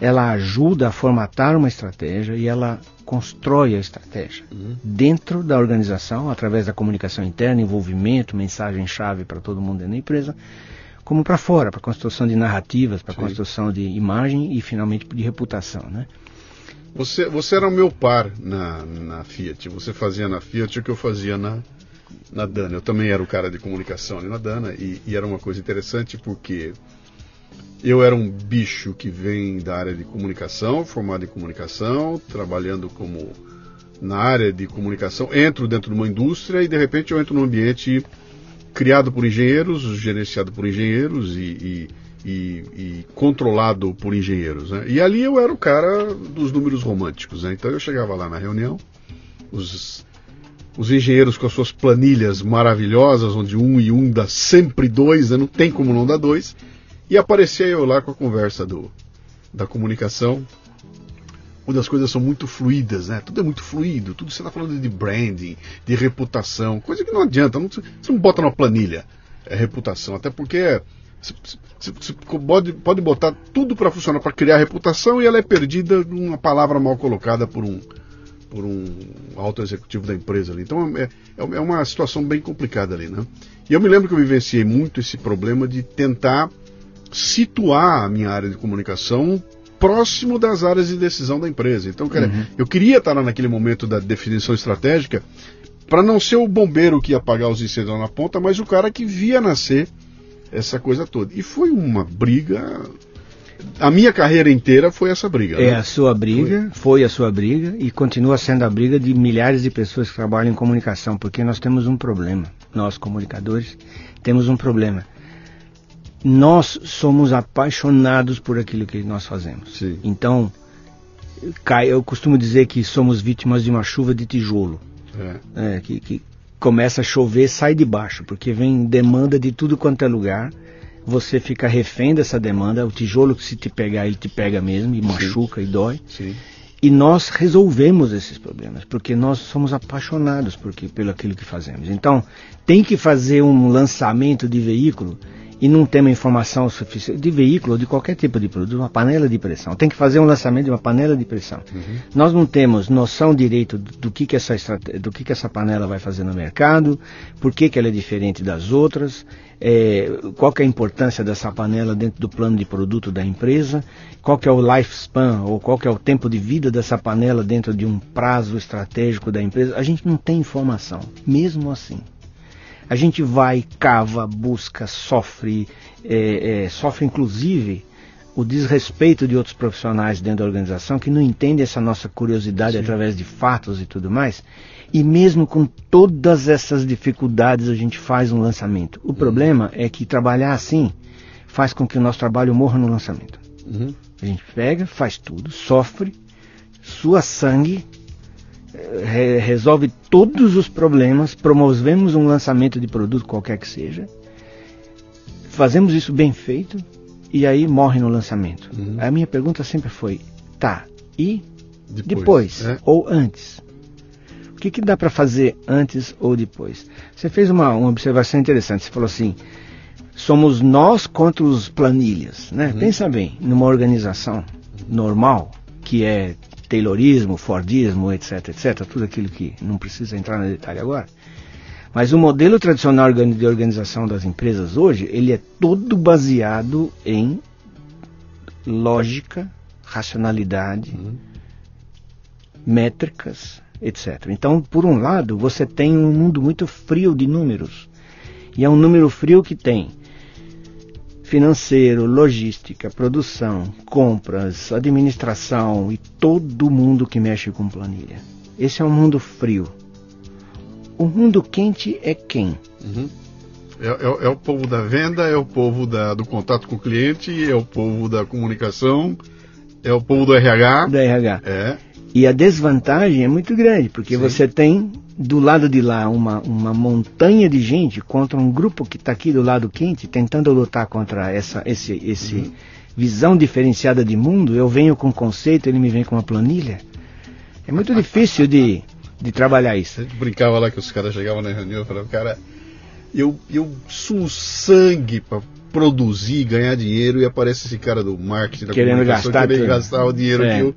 ela ajuda a formatar uma estratégia e ela constrói a estratégia uhum. dentro da organização, através da comunicação interna, envolvimento, mensagem-chave para todo mundo dentro da empresa, como para fora, para construção de narrativas, para construção de imagem e finalmente de reputação, né? Você, você era o meu par na, na Fiat. Você fazia na Fiat o que eu fazia na, na Dana. Eu também era o cara de comunicação ali na Dana e, e era uma coisa interessante porque eu era um bicho que vem da área de comunicação, formado em comunicação, trabalhando como na área de comunicação, entro dentro de uma indústria e de repente eu entro num ambiente criado por engenheiros, gerenciado por engenheiros e, e, e, e controlado por engenheiros. Né? E ali eu era o cara dos números românticos. Né? Então eu chegava lá na reunião, os, os engenheiros com as suas planilhas maravilhosas, onde um e um dá sempre dois, né? não tem como não dar dois e aparecia eu lá com a conversa do, da comunicação, onde as coisas são muito fluídas, né? Tudo é muito fluido, tudo você está falando de branding, de reputação, coisa que não adianta, não, você não bota numa planilha é reputação, até porque você, pode, pode botar tudo para funcionar, para criar reputação e ela é perdida numa palavra mal colocada por um, por um alto executivo da empresa ali. Então é, é, é uma situação bem complicada ali, né? E eu me lembro que eu vivenciei muito esse problema de tentar situar a minha área de comunicação próximo das áreas de decisão da empresa. Então, cara, uhum. eu queria estar lá naquele momento da definição estratégica para não ser o bombeiro que ia apagar os incêndios na ponta, mas o cara que via nascer essa coisa toda. E foi uma briga. A minha carreira inteira foi essa briga. É né? a sua briga, foi. foi a sua briga e continua sendo a briga de milhares de pessoas que trabalham em comunicação, porque nós temos um problema. Nós, comunicadores, temos um problema nós somos apaixonados por aquilo que nós fazemos. Sim. Então, eu costumo dizer que somos vítimas de uma chuva de tijolo. É. É, que, que começa a chover, sai de baixo, porque vem demanda de tudo quanto é lugar. Você fica refém dessa demanda. O tijolo, se te pegar, ele te pega mesmo e Sim. machuca e dói. Sim. E nós resolvemos esses problemas, porque nós somos apaixonados por, pelo aquilo que fazemos. Então, tem que fazer um lançamento de veículo e não tem uma informação suficiente de veículo ou de qualquer tipo de produto, uma panela de pressão. Tem que fazer um lançamento de uma panela de pressão. Uhum. Nós não temos noção direito do que, que, essa, do que, que essa panela vai fazer no mercado, por que, que ela é diferente das outras, é, qual que é a importância dessa panela dentro do plano de produto da empresa, qual que é o lifespan ou qual que é o tempo de vida dessa panela dentro de um prazo estratégico da empresa. A gente não tem informação, mesmo assim a gente vai, cava, busca, sofre, é, é, sofre inclusive o desrespeito de outros profissionais dentro da organização que não entendem essa nossa curiosidade Sim. através de fatos e tudo mais. E mesmo com todas essas dificuldades, a gente faz um lançamento. O uhum. problema é que trabalhar assim faz com que o nosso trabalho morra no lançamento. Uhum. A gente pega, faz tudo, sofre, sua sangue, re resolve todos os problemas, promovemos um lançamento de produto qualquer que seja, fazemos isso bem feito e aí morre no lançamento. Uhum. A minha pergunta sempre foi: tá, e depois, depois é? ou antes? O que, que dá para fazer antes ou depois? Você fez uma, uma observação interessante. Você falou assim: somos nós contra os planilhas. Né? Uhum. Pensa bem, numa organização normal, que é Taylorismo, Fordismo, etc, etc, tudo aquilo que não precisa entrar no detalhe agora. Mas o modelo tradicional de organização das empresas hoje, ele é todo baseado em lógica, racionalidade, uhum. métricas, etc. Então, por um lado, você tem um mundo muito frio de números. E é um número frio que tem financeiro, logística, produção, compras, administração e todo mundo que mexe com planilha. Esse é um mundo frio. O mundo quente é quem? Uhum. É, é, é, o povo da venda, é o povo da, do contato com o cliente, é o povo da comunicação, é o povo do RH. Do RH. É. E a desvantagem é muito grande, porque Sim. você tem do lado de lá uma, uma montanha de gente contra um grupo que está aqui do lado quente, tentando lutar contra essa esse, esse uhum. visão diferenciada de mundo. Eu venho com um conceito, ele me vem com uma planilha. É muito difícil de, de trabalhar isso. A gente brincava lá que os caras chegavam na reunião e falavam, cara, eu, eu suo sangue produzir, ganhar dinheiro e aparece esse cara do marketing da querendo gastar, querendo gastar o dinheiro é. que eu,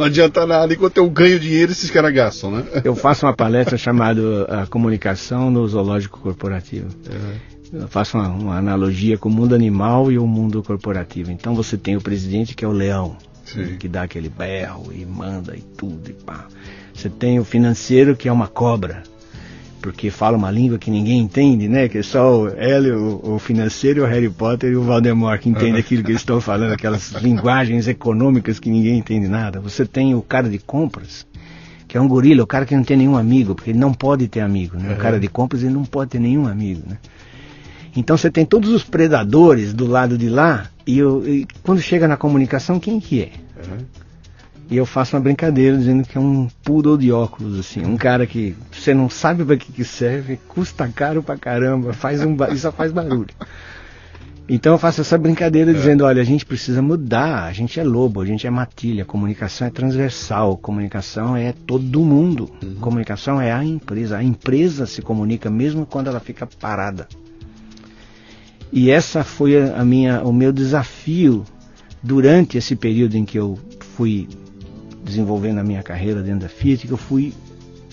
não adianta nada, enquanto eu ganho dinheiro, esses caras gastam, né? Eu faço uma palestra chamada a Comunicação no Zoológico Corporativo. Eu faço uma, uma, analogia com o mundo animal e o mundo corporativo. Então você tem o presidente que é o leão, Sim. que dá aquele berro e manda e tudo e pá. Você tem o financeiro que é uma cobra, porque fala uma língua que ninguém entende, né? Que é só ele, o, o financeiro, o Harry Potter e o Voldemort que entendem aquilo que eles estão falando, aquelas linguagens econômicas que ninguém entende nada. Você tem o cara de compras, que é um gorila, o cara que não tem nenhum amigo, porque ele não pode ter amigo, né? O cara de compras ele não pode ter nenhum amigo, né? Então você tem todos os predadores do lado de lá e, eu, e quando chega na comunicação, quem que é? Uhum. E eu faço uma brincadeira dizendo que é um poodle de óculos, assim, um cara que você não sabe para que, que serve, custa caro pra caramba, faz um e só faz barulho. Então eu faço essa brincadeira é. dizendo, olha, a gente precisa mudar, a gente é lobo, a gente é matilha, comunicação é transversal, comunicação é todo mundo, uhum. comunicação é a empresa, a empresa se comunica mesmo quando ela fica parada. E essa foi a minha, o meu desafio durante esse período em que eu fui desenvolvendo a minha carreira dentro da Fiat, que eu fui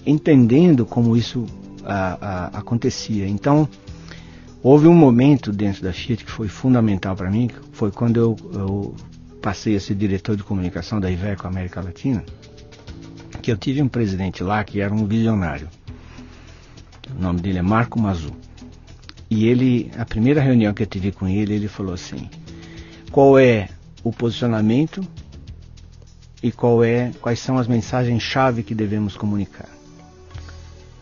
entendendo como isso a, a, acontecia. Então, houve um momento dentro da Fiat que foi fundamental para mim, foi quando eu, eu, passei a ser diretor de comunicação da Iveco América Latina, que eu tive um presidente lá que era um visionário. O nome dele é Marco Mazu. E ele, a primeira reunião que eu tive com ele, ele falou assim: qual é o posicionamento e qual é, quais são as mensagens-chave que devemos comunicar.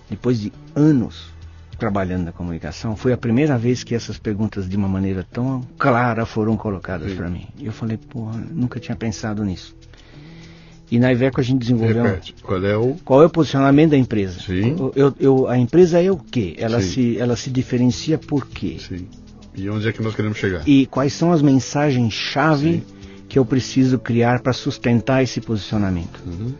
Depois de anos trabalhando na comunicação, foi a primeira vez que essas perguntas de uma maneira tão clara foram colocadas para mim. E eu falei, porra, nunca tinha pensado nisso. E na Iveco a gente desenvolveu. Repete, qual é o. Qual é o posicionamento da empresa? Sim. Eu, eu, a empresa é o quê? Ela, se, ela se diferencia por quê? Sim. E onde é que nós queremos chegar? E quais são as mensagens-chave que eu preciso criar para sustentar esse posicionamento. Uhum.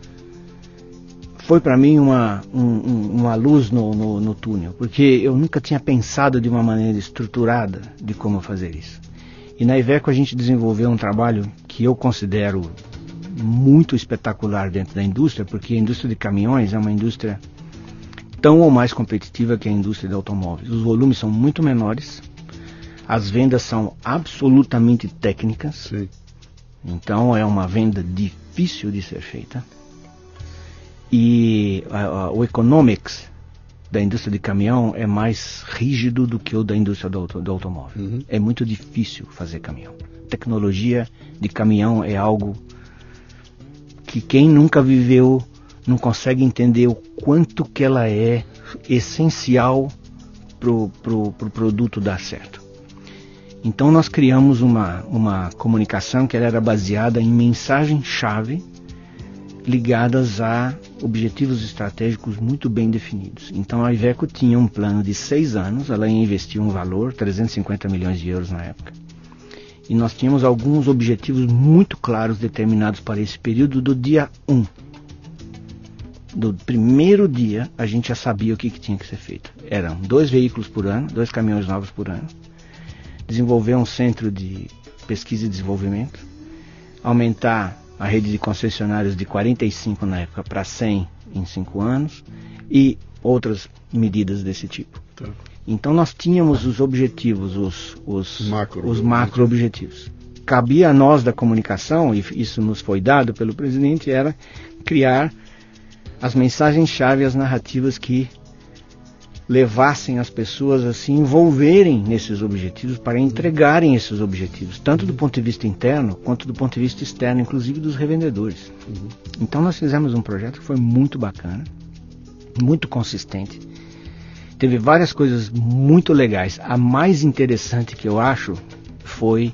Foi para mim uma, um, uma luz no, no, no, túnel, porque eu nunca tinha pensado de uma maneira estruturada de como fazer isso. E na Iveco a gente desenvolveu um trabalho que eu considero muito espetacular dentro da indústria, porque a indústria de caminhões é uma indústria tão ou mais competitiva que a indústria de automóveis. Os volumes são muito menores, as vendas são absolutamente técnicas. Sim. Então é uma venda difícil de ser feita. E o economics da indústria de caminhão é mais rígido do que o da indústria do, auto, do automóvel. Uhum. É muito difícil fazer caminhão. Tecnologia de caminhão é algo que quem nunca viveu não consegue entender o quanto que ela é essencial para o pro, pro produto dar certo. Então nós criamos uma, uma comunicação que era baseada em mensagens-chave ligadas a objetivos estratégicos muito bem definidos. Então a Iveco tinha um plano de seis anos, ela ia investir um valor, 350 milhões de euros na época. E nós tínhamos alguns objetivos muito claros determinados para esse período do dia 1. Do primeiro dia, a gente já sabia o que, que tinha que ser feito. Eram dois veículos por ano, dois caminhões novos por ano, desenvolver um centro de pesquisa e desenvolvimento, aumentar a rede de concessionários de 45 na época para 100 em 5 anos e outras medidas desse tipo. Tá. Então nós tínhamos os objetivos, os, os, macro, os macro objetivos. Cabia a nós da comunicação, e isso nos foi dado pelo presidente, era criar as mensagens-chave, as narrativas que levassem as pessoas a se envolverem nesses objetivos para entregarem esses objetivos, tanto do ponto de vista interno quanto do ponto de vista externo, inclusive dos revendedores. Uhum. Então nós fizemos um projeto que foi muito bacana, muito consistente. Teve várias coisas muito legais. A mais interessante que eu acho foi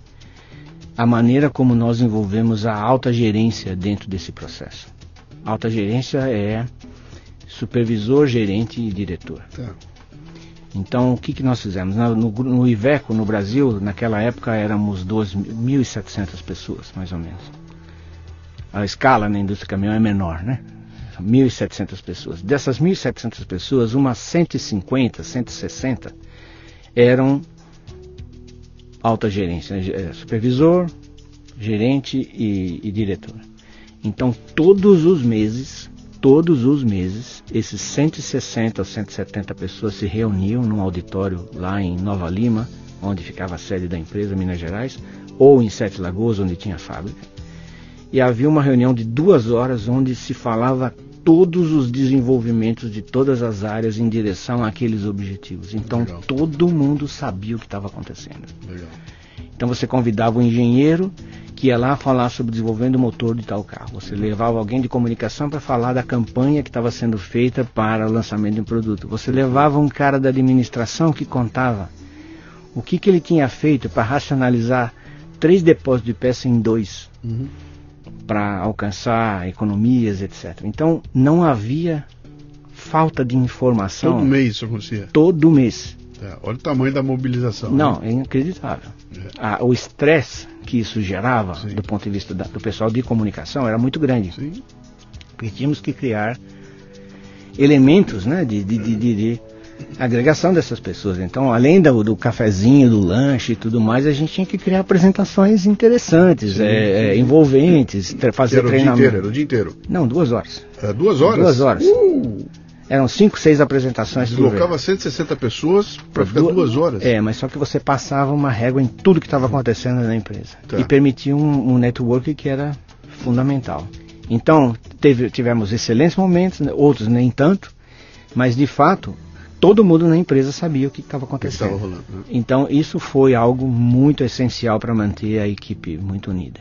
a maneira como nós envolvemos a alta gerência dentro desse processo. Alta gerência é supervisor, gerente e diretor. Tá. Então, o que, que nós fizemos? No, no, no, Iveco, no Brasil, naquela época éramos 1.700 pessoas, mais ou menos. A escala na indústria caminhão é menor, né? 1.700 pessoas. Dessas 1.700 pessoas, umas 150, 160 eram alta gerência, é, supervisor, gerente e, e diretor. Então, todos os meses, todos os meses, esses 160 ou 170 pessoas se reuniam num auditório lá em Nova Lima, onde ficava a sede da empresa, Minas Gerais, ou em Sete Lagoas, onde tinha fábrica. E havia uma reunião de duas horas onde se falava todos os desenvolvimentos de todas as áreas em direção àqueles objetivos. Então Legal. todo mundo sabia o que estava acontecendo. Legal. Então você convidava um engenheiro que ia lá falar sobre o desenvolvimento do motor de tal carro. Você levava alguém de comunicação para falar da campanha que estava sendo feita para o lançamento de um produto. Você levava um cara da administração que contava o que, que ele tinha feito para racionalizar três depósitos de peça em dois. Uhum para alcançar economias, etc. Então não havia falta de informação. Todo mês isso acontecia? Todo mês. É, olha o tamanho da mobilização. Não, né? é inacreditável. É. o estresse que isso gerava, Sim. do ponto de vista da, do pessoal de comunicação, era muito grande. Sim. Porque tínhamos que criar elementos né, de, de, de, de agregação dessas pessoas. Então, além do, do, cafezinho, do lanche e tudo mais, a gente tinha que criar apresentações interessantes, sim, é, é, envolventes, fazer era treinamento. O dia inteiro, era o dia inteiro? Não, duas horas. É, duas horas? Duas horas. Uh! Eram cinco, seis apresentações. Deslocava 160 pessoas para ficar duas, duas horas. É, mas só que você passava uma régua em tudo que estava acontecendo na empresa. Tá. E permitia um, um network que era fundamental. Então, teve, tivemos excelentes momentos, né, outros nem tanto, mas de fato todo mundo na empresa sabia o que estava acontecendo. Rolando, né? Então isso foi algo muito essencial para manter a equipe muito unida.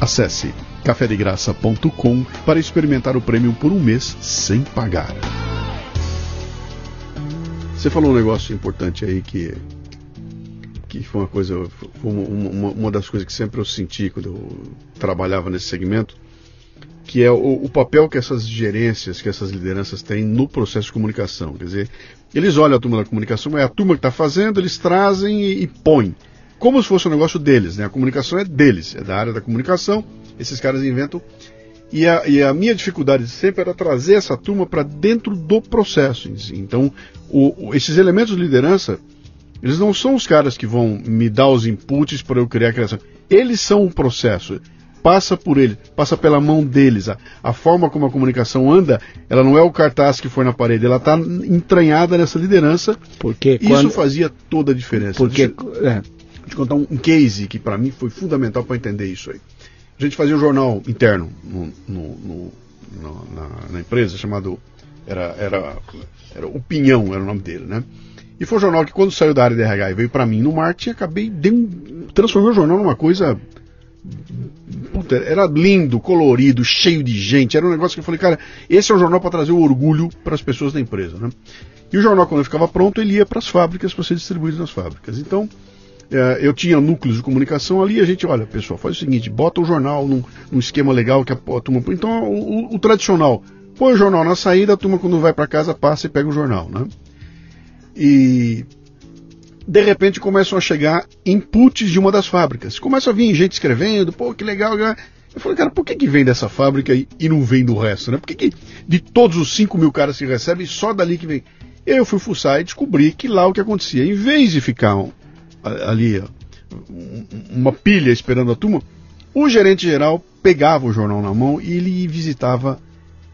Acesse cafedegraça.com para experimentar o prêmio por um mês sem pagar. Você falou um negócio importante aí que que foi uma coisa, foi uma, uma, uma, das coisas que sempre eu senti quando eu trabalhava nesse segmento, que é o, o, papel que essas gerências, que essas lideranças têm no processo de comunicação. Quer dizer, eles olham a turma da comunicação, é a turma que está fazendo, eles trazem e, e põem como se fosse um negócio deles, né? A comunicação é deles, é da área da comunicação, esses caras inventam. E a, e a minha dificuldade sempre era trazer essa turma para dentro do processo. Então, o, o, esses elementos de liderança, eles não são os caras que vão me dar os inputs para eu criar a criação. Eles são o processo. Passa por ele, passa pela mão deles. A, a forma como a comunicação anda, ela não é o cartaz que foi na parede, ela está entranhada nessa liderança. Porque isso quando... fazia toda a diferença. Porque, é, te contar um, um case que para mim foi fundamental para entender isso aí. A gente fazia um jornal interno no, no, no, na, na, empresa chamado era, era, era o Pinhão era o nome dele, né? E foi um jornal que quando saiu da área de RH e veio para mim no marketing, acabei um, transformei o jornal numa coisa Puta, era lindo, colorido, cheio de gente. Era um negócio que eu falei, cara, esse é um jornal para trazer o orgulho para as pessoas da empresa, né? E o jornal, quando ficava pronto, ele ia para as fábricas para ser distribuído nas fábricas. Então, eu tinha núcleos de comunicação ali, a gente, olha, pessoal, faz o seguinte, bota o jornal num, num esquema legal que a, a turma. Então, o, o, o, tradicional, põe o jornal na saída, a turma quando vai para casa passa e pega o jornal, né? E de repente começam a chegar inputs de uma das fábricas. Começa a vir gente escrevendo, pô, que legal. Eu falei, cara, por que, que vem dessa fábrica e, e não vem do resto, né? Por que, que de todos os 5 mil caras que recebem, só dali que vem? Eu fui fuçar e descobri que lá o que acontecia, em vez de ficar um, ali uma pilha esperando a turma, o gerente geral pegava o jornal na mão e ele visitava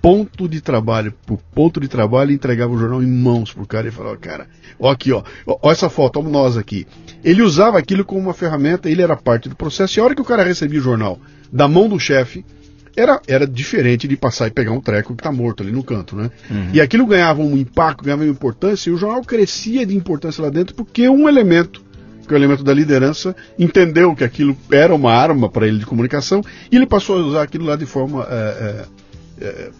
ponto de trabalho por ponto de trabalho e entregava o jornal em mãos pro cara e falava, cara, ó aqui, ó, ó essa foto, ó nós aqui. Ele usava aquilo como uma ferramenta, ele era parte do processo, e a hora que o cara recebia o jornal da mão do chefe, era, era diferente de passar e pegar um treco que está morto ali no canto, né? Uhum. E aquilo ganhava um impacto, ganhava uma importância, e o jornal crescia de importância lá dentro porque um elemento que é o elemento da liderança, entendeu que aquilo era uma arma para ele de comunicação e ele passou a usar aquilo lá de forma é, é, é,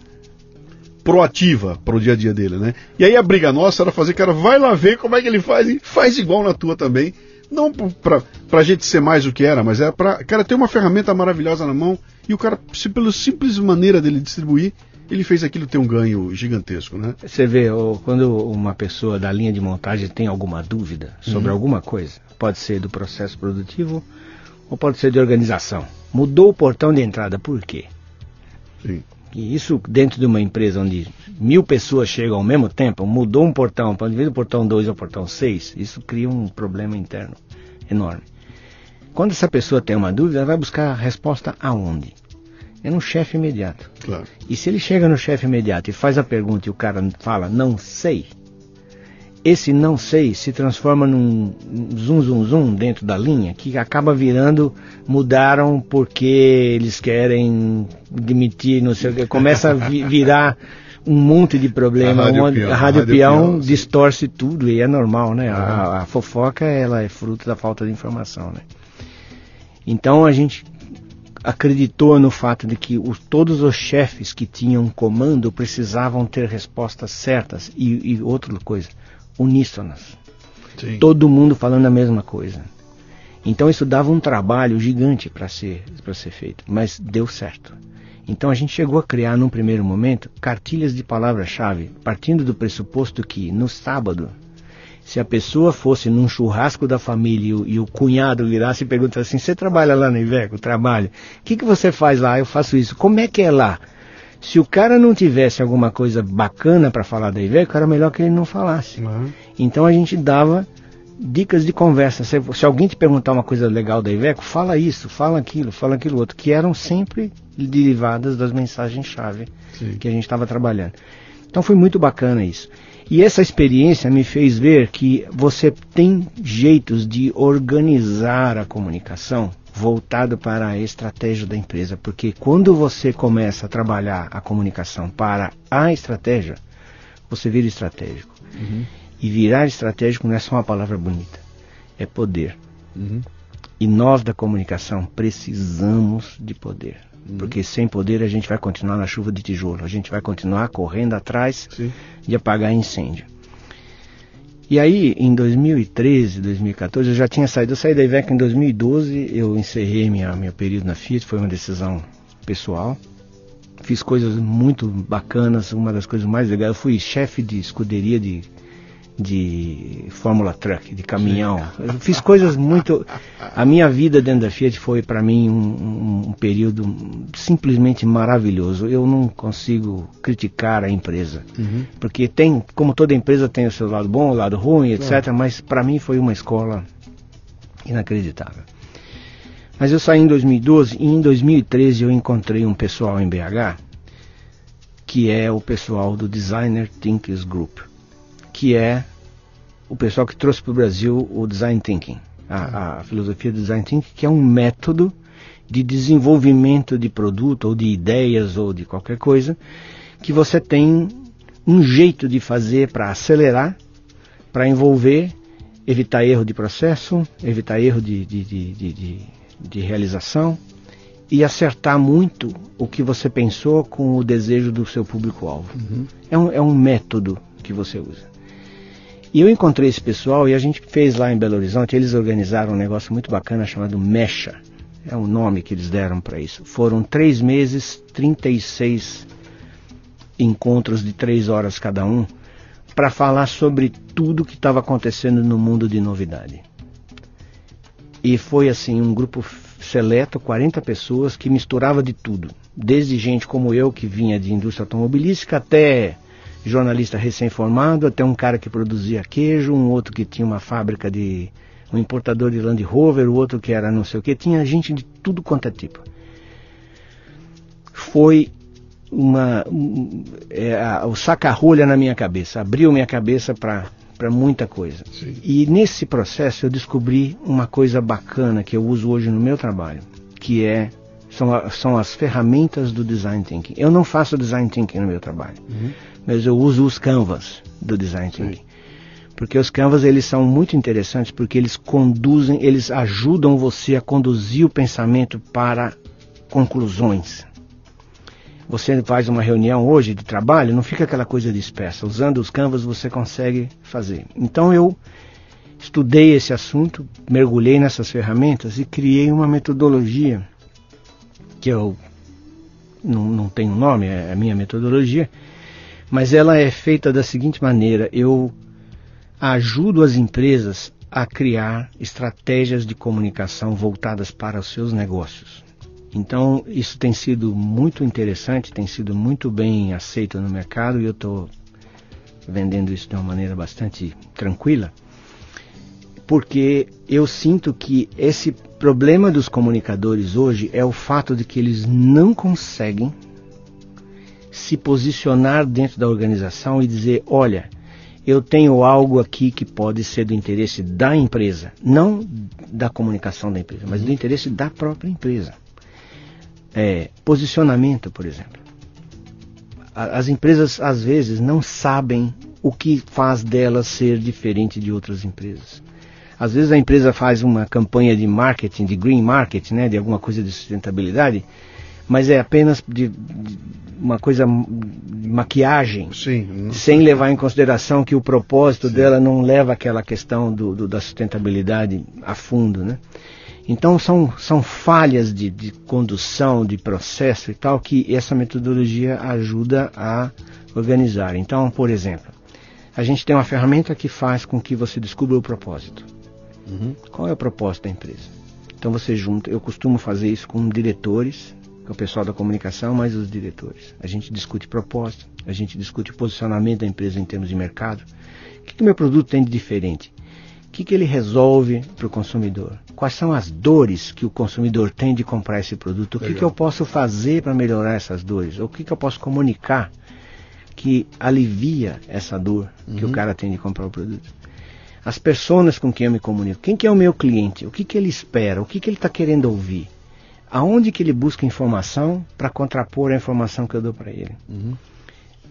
proativa para o dia a dia dele, né? E aí a briga nossa era fazer, cara, vai lá ver como é que ele faz e faz igual na tua também. Não para a gente ser mais o que era, mas é para, cara, ter uma ferramenta maravilhosa na mão e o cara, pela simples maneira dele distribuir, ele fez aquilo ter um ganho gigantesco, né? Você vê, quando uma pessoa da linha de montagem tem alguma dúvida sobre uhum. alguma coisa, pode ser do processo produtivo ou pode ser de organização. Mudou o portão de entrada, por quê? Sim. E isso dentro de uma empresa onde mil pessoas chegam ao mesmo tempo, mudou um portão, para vez do portão 2 ao portão 6, isso cria um problema interno enorme. Quando essa pessoa tem uma dúvida, ela vai buscar a resposta aonde? É no chefe imediato. Claro. E se ele chega no chefe imediato e faz a pergunta e o cara fala não sei, esse não sei se transforma num zum zum zum dentro da linha que acaba virando mudaram porque eles querem demitir, não sei o que, começa a vi virar um monte de problema. A rádio, uma, peão, a rádio, rádio peão, peão distorce tudo e é normal, né? A, a, fofoca ela é fruto da falta de informação, né? Então a gente acreditou no fato de que os, todos os chefes que tinham comando precisavam ter respostas certas e, e outra coisa, uníssonas. Sim. Todo mundo falando a mesma coisa. Então isso dava um trabalho gigante para ser, ser feito, mas deu certo. Então a gente chegou a criar num primeiro momento cartilhas de palavra-chave, partindo do pressuposto que no sábado se a pessoa fosse num churrasco da família e o, cunhado virasse e perguntasse assim: Você trabalha lá no Iveco? Trabalho. O que, que você faz lá? Eu faço isso. Como é que é lá? Se o cara não tivesse alguma coisa bacana para falar da Iveco, era melhor que ele não falasse. Uhum. Então a gente dava dicas de conversa. Se, se, alguém te perguntar uma coisa legal da Iveco, fala isso, fala aquilo, fala aquilo outro, que eram sempre derivadas das mensagens-chave que a gente estava trabalhando. Então foi muito bacana isso. E essa experiência me fez ver que você tem jeitos de organizar a comunicação voltado para a estratégia da empresa, porque quando você começa a trabalhar a comunicação para a estratégia, você vira estratégico. Uhum. E virar estratégico não é só uma palavra bonita, é poder. Uhum. E nós da comunicação precisamos de poder. Uhum. Porque sem poder a gente vai continuar na chuva de tijolo, a gente vai continuar correndo atrás Sim. de apagar incêndio. E aí, em 2013, 2014, eu já tinha saído. Eu saí da Iveco em 2012, eu encerrei minha, meu período na Fiat, foi uma decisão pessoal. Fiz coisas muito bacanas, uma das coisas mais legais. Eu fui chefe de escuderia de de Fórmula Truck, de caminhão. Eu fiz coisas muito. A minha vida dentro da Fiat foi para mim um, um, período simplesmente maravilhoso. Eu não consigo criticar a empresa, uhum. porque tem, como toda empresa tem o seu lado bom, o lado ruim, etc. É. Mas para mim foi uma escola inacreditável. Mas eu saí em 2012 e em 2013 eu encontrei um pessoal em BH que é o pessoal do Designer Thinkers Group que é o pessoal que trouxe para o Brasil o Design Thinking, a, a, filosofia do Design Thinking, que é um método de desenvolvimento de produto ou de ideias ou de qualquer coisa, que você tem um jeito de fazer para acelerar, para envolver, evitar erro de processo, evitar erro de, de, de, de, de realização e acertar muito o que você pensou com o desejo do seu público-alvo. Uhum. É, um, é um método que você usa. E eu encontrei esse pessoal e a gente fez lá em Belo Horizonte, eles organizaram um negócio muito bacana chamado Mecha. É o nome que eles deram para isso. Foram três meses, 36 encontros de três horas cada um, para falar sobre tudo que estava acontecendo no mundo de novidade. E foi assim, um grupo seleto, 40 pessoas, que misturava de tudo. Desde gente como eu, que vinha de indústria automobilística, até jornalista recém-formado, até um cara que produzia queijo, um outro que tinha uma fábrica de. um importador de Land Rover, o outro que era não sei o que, tinha gente de tudo quanto é tipo. Foi uma. Um, é, a, o saca-rolha na minha cabeça, abriu minha cabeça para para muita coisa. Sim. E nesse processo eu descobri uma coisa bacana que eu uso hoje no meu trabalho, que é são, são as ferramentas do design thinking. Eu não faço design thinking no meu trabalho. Uhum mas eu uso os canvas do design thinking. Porque os canvas eles são muito interessantes porque eles conduzem, eles ajudam você a conduzir o pensamento para conclusões. Você faz uma reunião hoje de trabalho, não fica aquela coisa dispersa. Usando os canvas você consegue fazer. Então eu estudei esse assunto, mergulhei nessas ferramentas e criei uma metodologia que eu não, não tenho nome, é a minha metodologia, mas ela é feita da seguinte maneira: eu ajudo as empresas a criar estratégias de comunicação voltadas para os seus negócios. Então, isso tem sido muito interessante, tem sido muito bem aceito no mercado e eu estou vendendo isso de uma maneira bastante tranquila porque eu sinto que esse problema dos comunicadores hoje é o fato de que eles não conseguem se posicionar dentro da organização e dizer: olha, eu tenho algo aqui que pode ser do interesse da empresa, não da comunicação da empresa, mas do interesse da própria empresa. É, posicionamento, por exemplo. As empresas às vezes não sabem o que faz delas ser diferente de outras empresas. Às vezes a empresa faz uma campanha de marketing, de green marketing, né, de alguma coisa de sustentabilidade, mas é apenas de, de uma coisa de maquiagem, Sim, sem levar em consideração que o propósito Sim. dela não leva aquela questão do, do, da sustentabilidade a fundo, né? Então são, são falhas de, de condução, de processo e tal que essa metodologia ajuda a organizar. Então, por exemplo, a gente tem uma ferramenta que faz com que você descubra o propósito. Uhum. Qual é o propósito da empresa? Então você junta, eu costumo fazer isso com diretores, com o pessoal da comunicação, mais os diretores. A gente discute propósito, a gente discute o posicionamento da empresa em termos de mercado. O que, que meu produto tem de diferente? O que, que ele resolve para o consumidor? Quais são as dores que o consumidor tem de comprar esse produto? O que, que eu posso fazer para melhorar essas dores? O que, que eu posso comunicar que alivia essa dor uhum. que o uhum. cara tem de comprar o produto? As pessoas com quem eu me comunico. Quem que é o meu cliente? O que, que ele espera? O que, que ele está querendo ouvir? Aonde que ele busca informação para contrapor a informação que eu dou para ele? Uhum.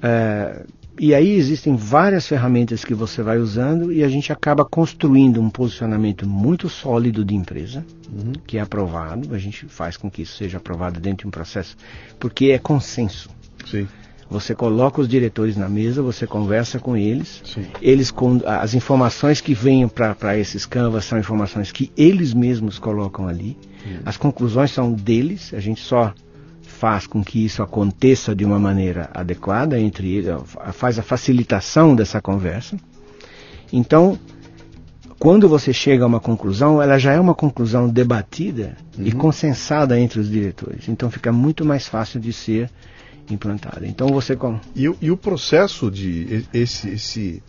É, e aí existem várias ferramentas que você vai usando e a gente acaba construindo um posicionamento muito sólido de empresa, uhum. que é aprovado. A gente faz com que isso seja aprovado dentro de um processo, porque é consenso. Sim. Você coloca os diretores na mesa, você conversa com eles. Sim. Eles com as informações que vêm para esses canvas são informações que eles mesmos colocam ali. As conclusões são deles. A gente só faz com que isso aconteça de uma maneira adequada entre eles, faz a facilitação dessa conversa. Então, quando você chega a uma conclusão, ela já é uma conclusão debatida uhum. e consensada entre os diretores. Então fica muito mais fácil de ser implantada. Então você como e, e, o processo de esse esse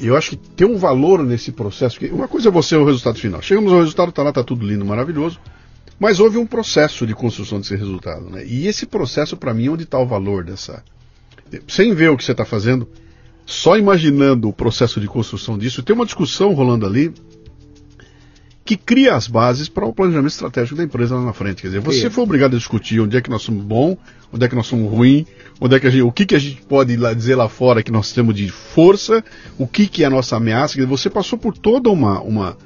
eu acho que tem um valor nesse processo. Que uma coisa é você o resultado final. Chegamos ao resultado, tá lá, tá tudo lindo, maravilhoso. Mas houve um processo de construção desse resultado, né? E esse processo para mim é onde está o valor dessa. Sem ver o que você está fazendo, só imaginando o processo de construção disso, tem uma discussão rolando ali que cria as bases para o planejamento estratégico da empresa lá na frente. Quer dizer, você foi obrigado a discutir onde é que nós somos bom, onde é que nós somos ruim, onde é que gente, o que, que a gente pode lá, dizer lá fora que nós temos de força, o que, que é a nossa ameaça. Quer dizer, você passou por toda uma, uma,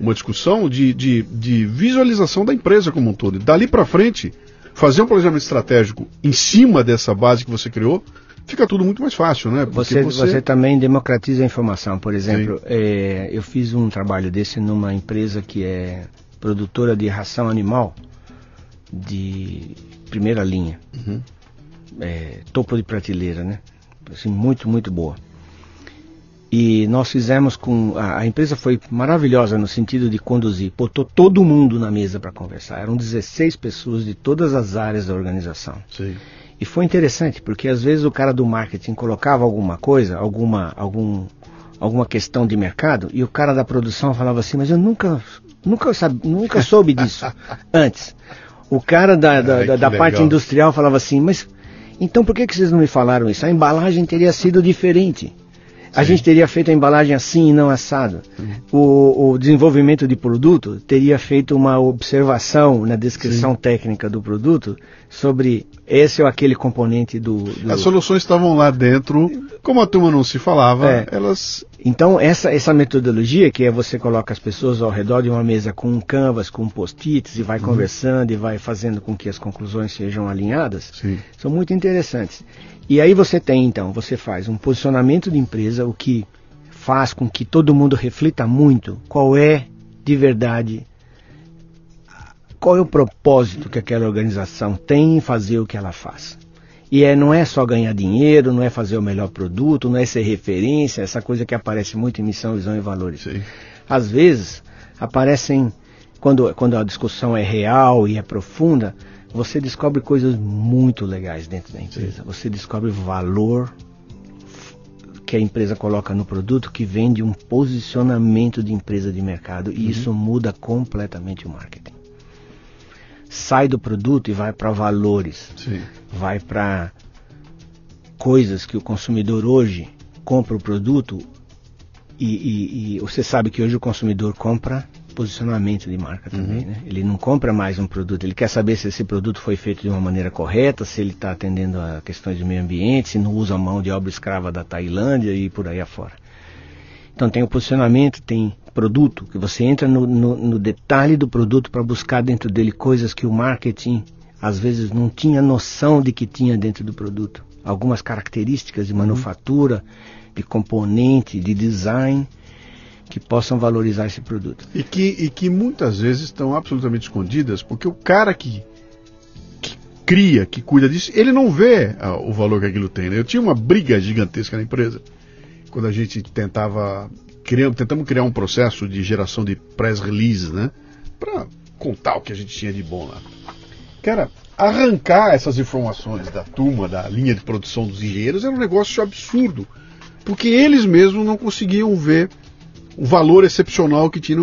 uma discussão de, de, de visualização da empresa como um todo. E dali para frente, fazer um planejamento estratégico em cima dessa base que você criou fica tudo muito mais fácil, né? Você, você... você, também democratiza a informação. Por exemplo, é, eu fiz um trabalho desse numa empresa que é produtora de ração animal de primeira linha. Uhum. É, topo de prateleira, né? Assim, muito, muito boa. E nós fizemos com. A, a, empresa foi maravilhosa no sentido de conduzir, botou todo mundo na mesa para conversar. Eram 16 pessoas de todas as áreas da organização. Sim. E foi interessante, porque às vezes o cara do marketing colocava alguma coisa, alguma, algum, alguma questão de mercado, e o cara da produção falava assim, mas eu nunca, nunca, sabe, nunca soube disso antes. O cara da, da, Ai, da, da parte industrial falava assim, mas então por que, que vocês não me falaram isso? A embalagem teria sido diferente. A gente teria feito a embalagem assim e não assado. O, o, desenvolvimento de produto teria feito uma observação na descrição Sim. técnica do produto sobre esse ou aquele componente do, do... As soluções estavam lá dentro, como a turma não se falava, É. elas. Então, essa, essa metodologia, que é você coloca as pessoas ao redor de uma mesa com um canvas, com post-its, e vai conversando e vai fazendo com que as conclusões sejam alinhadas, Sim. são muito interessantes. E aí você tem, então, você faz um posicionamento de empresa, o que faz com que todo mundo reflita muito qual é, de verdade, qual é o propósito que aquela organização tem em fazer o que ela faz. E é, não é só ganhar dinheiro, não é fazer o melhor produto, não é ser referência, essa coisa que aparece muito em missão, visão e valores. Sim. Às vezes, aparecem, quando, quando a discussão é real e é profunda, você descobre coisas muito legais dentro da empresa. Você descobre valor que a empresa coloca no produto que vem de um posicionamento de empresa de mercado e isso muda completamente o marketing. Sai do produto e vai para valores Sim. vai para coisas que o consumidor hoje compra o produto e, e- e você sabe que hoje o consumidor compra posicionamento de marca também, né? Ele não compra mais um produto, ele quer saber se esse produto foi feito de uma maneira correta, se ele está atendendo a questões de meio ambiente, se não usa a mão de obra escrava da Tailândia e por aí afora. Então tem o posicionamento, tem produto, que você entra no, no- no detalhe do produto para buscar dentro dele coisas que o marketing às vezes não tinha noção de que tinha dentro do produto. Algumas características de manufatura, de componente, de design que possam valorizar esse produto. E que, e que muitas vezes estão absolutamente escondidas, porque o cara que, que cria, que cuida disso, ele não vê ah, o valor que aquilo tem. né? Eu tinha uma briga gigantesca na empresa, quando a gente tentava criar, tentamos criar um processo de geração de press releases, né? Para contar o que a gente tinha de bom lá. Cara, arrancar essas informações da turma, da linha de produção dos engenheiros, era um negócio absurdo. Porque eles mesmos não conseguiam ver o valor excepcional que tinha.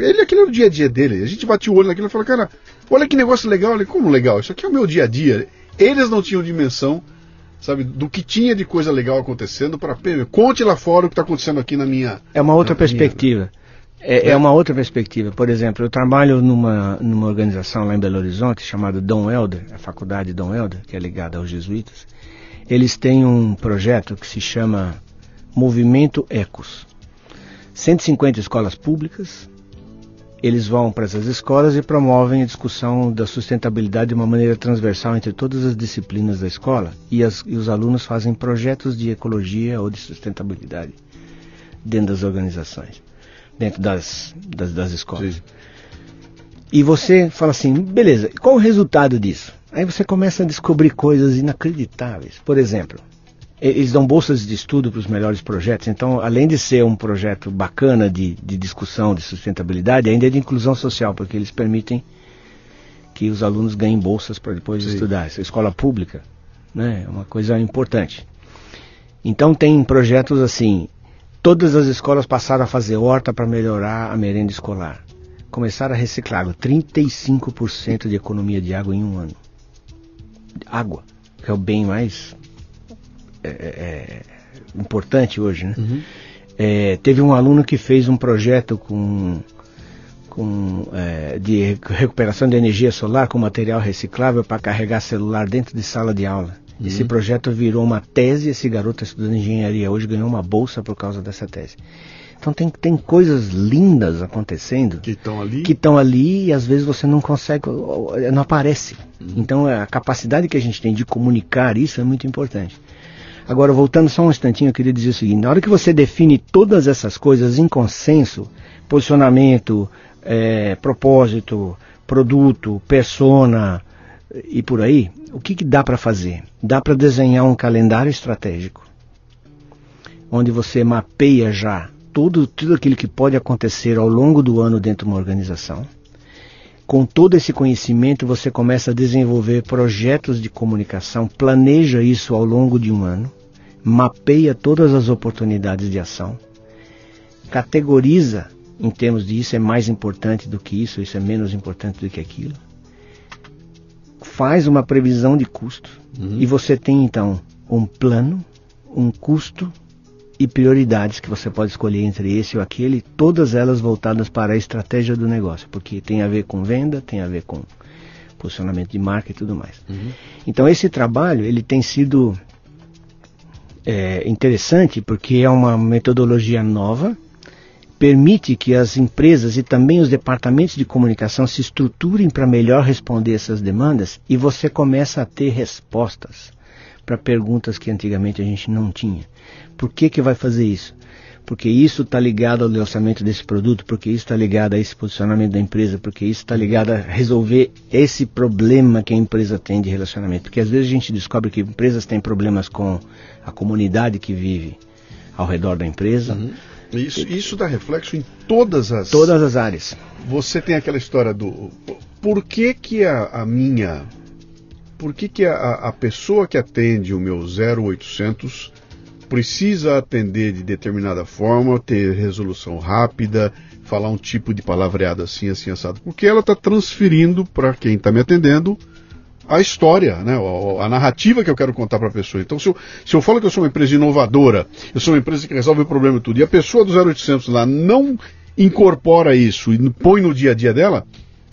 ele, aquele era o dia a dia dele. A gente batia o olho naquilo e falava, cara, olha que negócio legal. Olha, como legal? Isso aqui é o meu dia a dia. Eles não tinham dimensão, sabe, do que tinha de coisa legal acontecendo para conte lá fora o que está acontecendo aqui na minha. É uma outra na minha- perspectiva. É, é uma outra perspectiva. Por exemplo, eu trabalho numa, numa organização lá em Belo Horizonte chamada Dom Helder, a faculdade Dom Helder, que é ligada aos jesuítas. Eles têm um projeto que se chama Movimento Ecos. 150 escolas públicas. Eles vão para essas escolas e promovem a discussão da sustentabilidade de uma maneira transversal entre todas as disciplinas da escola. E, as- e os alunos fazem projetos de ecologia ou de sustentabilidade dentro das organizações, dentro das, das, das escolas. Sim. E você fala assim, beleza, qual o resultado disso? Aí você começa a descobrir coisas inacreditáveis. Por exemplo, eles dão bolsas de estudo para os melhores projetos. Então, além de ser um projeto bacana de, de discussão de sustentabilidade, ainda é de inclusão social, porque eles permitem que os alunos ganhem bolsas para depois Sim. estudar. Essa escola pública né, é uma coisa importante. Então, tem projetos assim. Todas as escolas passaram a fazer horta para melhorar a merenda escolar. Começaram a reciclar 35% de economia de água em um ano. Água, que é o bem mais é, é, importante hoje, né? É, teve um aluno que fez um projeto com, com, é, de re- recuperação de energia solar com material reciclável para carregar celular dentro de sala de aula. Esse projeto virou uma tese, esse garoto está estudando engenharia hoje ganhou uma bolsa por causa dessa tese. Então tem, tem coisas lindas acontecendo Que estão ali. que estão ali e às vezes você não consegue, não aparece. Então a capacidade que a gente tem de comunicar isso é muito importante. Agora, voltando só um instantinho, eu queria dizer o seguinte: na hora que você define todas essas coisas em consenso, posicionamento, eh, propósito, produto, persona e por aí, o que, que dá para fazer? Dá para desenhar um calendário estratégico, onde você mapeia já tudo, tudo aquilo que pode acontecer ao longo do ano dentro de uma organização. Com todo esse conhecimento, você começa a desenvolver projetos de comunicação, planeja isso ao longo de um ano, mapeia todas as oportunidades de ação, categoriza em termos de isso é mais importante do que isso, isso é menos importante do que aquilo, faz uma previsão de custo e você tem então um plano, um custo e prioridades que você pode escolher entre esse ou aquele, todas elas voltadas para a estratégia do negócio, porque tem a ver com venda, tem a ver com posicionamento de marca e tudo mais. Uhum. Então esse trabalho ele tem sido é, interessante porque é uma metodologia nova, permite que as empresas e também os departamentos de comunicação se estruturem para melhor responder essas demandas e você começa a ter respostas para perguntas que antigamente a gente não tinha. Por que que vai fazer isso? porque isso está ligado ao lançamento desse produto, porque isso está ligado a esse posicionamento da empresa, porque isso está ligado a resolver esse problema que a empresa tem de relacionamento. Porque às vezes a gente descobre que empresas têm problemas com a comunidade que vive ao redor da empresa. Uhum. Isso, isso dá reflexo em todas as todas as áreas. Você tem aquela história do por que que a, a minha por que que a, a pessoa que atende o meu 0800 precisa atender de determinada forma, ter resolução rápida, falar um tipo de palavreado assim, assim, assado, porque ela está transferindo para quem está me atendendo a história, né, a, a, narrativa que eu quero contar para a pessoa. Então, se eu, se eu falo que eu sou uma empresa inovadora, eu sou uma empresa que resolve o problema e tudo, e a pessoa do 0800 lá não incorpora isso e põe no dia a dia dela,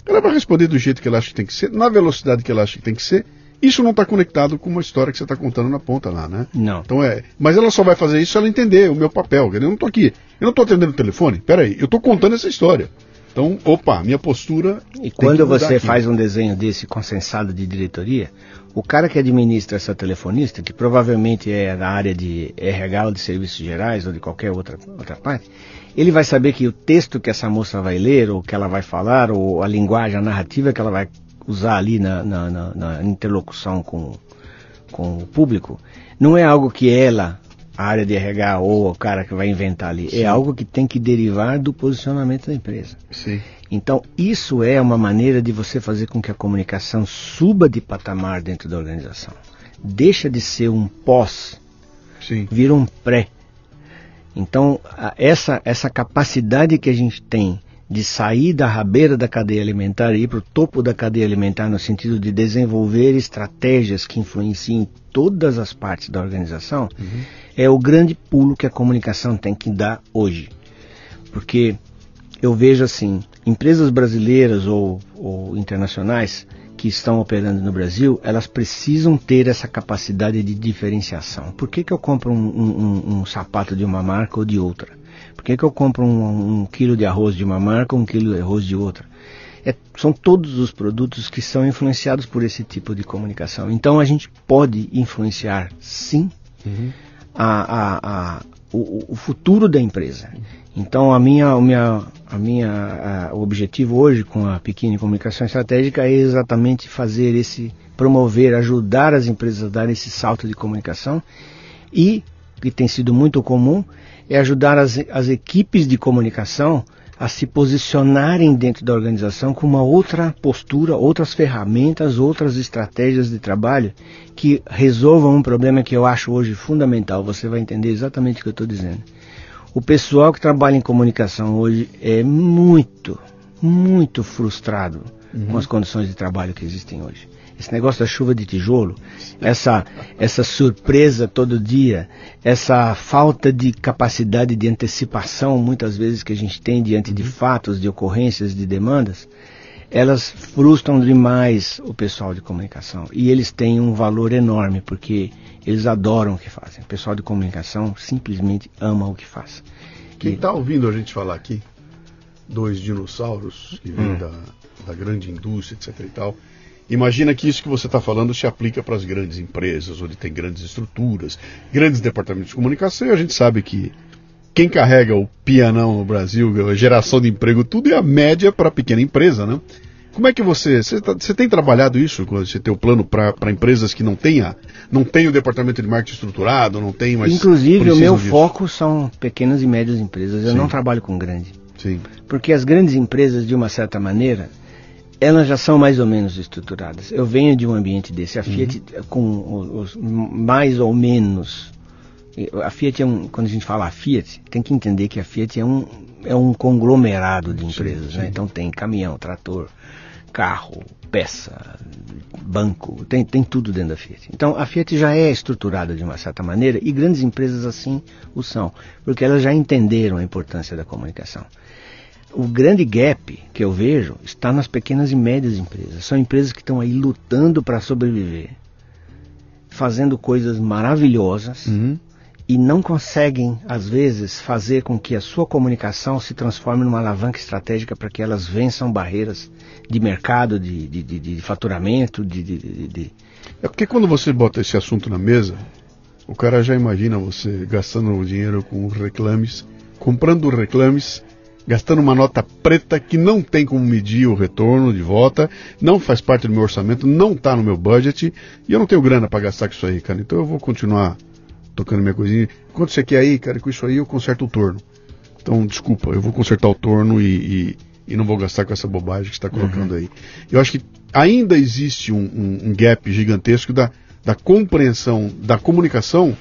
ela vai responder do jeito que ela acha que tem que ser, na velocidade que ela acha que tem que ser, isso não está conectado com uma história que você está contando na ponta lá, né? Não. Então é. Mas ela só vai fazer isso se ela entender o meu papel. Eu não estou aqui. Eu não estou atendendo o telefone. Peraí, eu estou contando essa história. Então, opa, minha postura. E quando você aqui. faz um desenho desse consensado de diretoria, o cara que administra essa telefonista, que provavelmente é da área de RH ou de serviços gerais ou de qualquer outra, outra parte, ele vai saber que o texto que essa moça vai ler, ou que ela vai falar, ou a linguagem, a narrativa que ela vai usar ali na, na, na, na interlocução com, com o público, não é algo que ela, a área de RH ou o cara que vai inventar ali, é Sim. é algo que tem que derivar do posicionamento da empresa. Sim. Então, isso é uma maneira de você fazer com que a comunicação suba de patamar dentro da organização. Deixa de ser um pós, Sim. vira um pré. Então, essa, essa capacidade que a gente tem de sair da rabeira da cadeia alimentar e ir para o topo da cadeia alimentar no sentido de desenvolver estratégias que influenciem todas as partes da organização, uhum. é o grande pulo que a comunicação tem que dar hoje. Porque eu vejo assim, empresas brasileiras ou, ou internacionais que estão operando no Brasil, elas precisam ter essa capacidade de diferenciação. Por que, que eu compro um, um, um sapato de uma marca ou de outra? Por que, que eu compro um, um quilo de arroz de uma marca um quilo de arroz de outra? É, são todos os produtos que são influenciados por esse tipo de comunicação. Então a gente pode influenciar, sim, uhum. a, a, a, o, o, futuro da empresa. Então a minha, o, minha, a minha, a, o objetivo hoje com a pequena comunicação estratégica é exatamente fazer esse, promover, ajudar as empresas a dar esse salto de comunicação e que tem sido muito comum é ajudar as, as equipes de comunicação a se posicionarem dentro da organização com uma outra postura, outras ferramentas, outras estratégias de trabalho que resolvam um problema que eu acho hoje fundamental. Você vai entender exatamente o que eu estou dizendo. O pessoal que trabalha em comunicação hoje é muito, muito frustrado uhum. com as condições de trabalho que existem hoje esse negócio da chuva de tijolo, essa, essa surpresa todo dia, essa falta de capacidade de antecipação, muitas vezes, que a gente tem diante de fatos, de ocorrências, de demandas, elas frustram demais o pessoal de comunicação. E eles têm um valor enorme, porque eles adoram o que fazem. O pessoal de comunicação simplesmente ama o que faz. Quem está ouvindo a gente falar aqui, dois dinossauros que vêm hum. da, da grande indústria, etc e tal, Imagina que isso que você está falando se aplica para as grandes empresas, onde tem grandes estruturas, grandes departamentos de comunicação, e a gente sabe que quem carrega o pianão no Brasil, a geração de emprego, tudo é a média para a pequena empresa, né? Como é que você. Você, tá, você tem trabalhado isso? Você tem o plano para empresas que não tenha, não tem o departamento de marketing estruturado, não tem mais. Inclusive, o meu disso. foco são pequenas e médias empresas. Eu Sim. não trabalho com grande. Sim. Porque as grandes empresas, de uma certa maneira, elas já são mais ou menos estruturadas. Eu venho de um ambiente desse. A uhum. Fiat, uhum. com os, mais ou menos. A Fiat é um. Quando a gente fala Fiat, tem que entender que a Fiat é um, é um conglomerado de empresas. Sim, sim. Né? Então tem caminhão, trator, carro, peça, banco, tem, tem tudo dentro da Fiat. Então a Fiat já é estruturada de uma certa maneira e grandes empresas assim o são, porque elas já entenderam a importância da comunicação. O grande gap que eu vejo está nas pequenas e médias empresas. São empresas que estão aí lutando para sobreviver, fazendo coisas maravilhosas Uhum. e não conseguem, às vezes, fazer com que a sua comunicação se transforme numa alavanca estratégica para que elas vençam barreiras de mercado, de, de, de, de faturamento, de, de, de, de- É porque quando você bota esse assunto na mesa, o cara já imagina você gastando o dinheiro com reclames, comprando reclames, gastando uma nota preta que não tem como medir o retorno de volta, não faz parte do meu orçamento, não está no meu budget, e eu não tenho grana para gastar com isso aí, cara. Então eu vou continuar tocando minha coisinha. Quanto você quer aí, cara? Com isso aí eu conserto o torno. Então, desculpa, eu vou consertar o torno e, e, e não vou gastar com essa bobagem que está colocando aí. Eu acho que ainda existe um, um- um gap gigantesco da, da compreensão da comunicação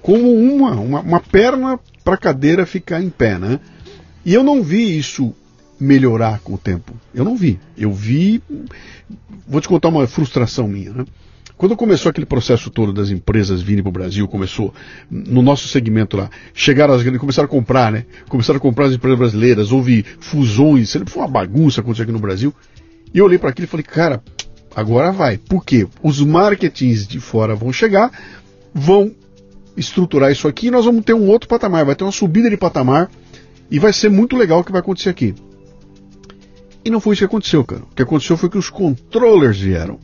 como uma, uma, uma perna para a cadeira ficar em pé, né? E eu não vi isso melhorar com o tempo. Eu não vi. Eu vi. Vou te contar uma frustração minha, né? Quando começou aquele processo todo das empresas virem para o Brasil, começou no nosso segmento lá, chegaram as grandes, começaram a comprar, né? Começaram a comprar as empresas brasileiras, houve fusões, foi uma bagunça acontecer aqui no Brasil. E eu olhei para aquilo e falei, cara, agora vai. Por quê? Os marketings de fora vão chegar, vão estruturar isso aqui e nós vamos ter um outro patamar, vai ter uma subida de patamar e vai ser muito legal o que vai acontecer aqui. E não foi isso que aconteceu, cara. O que aconteceu foi que os controllers vieram.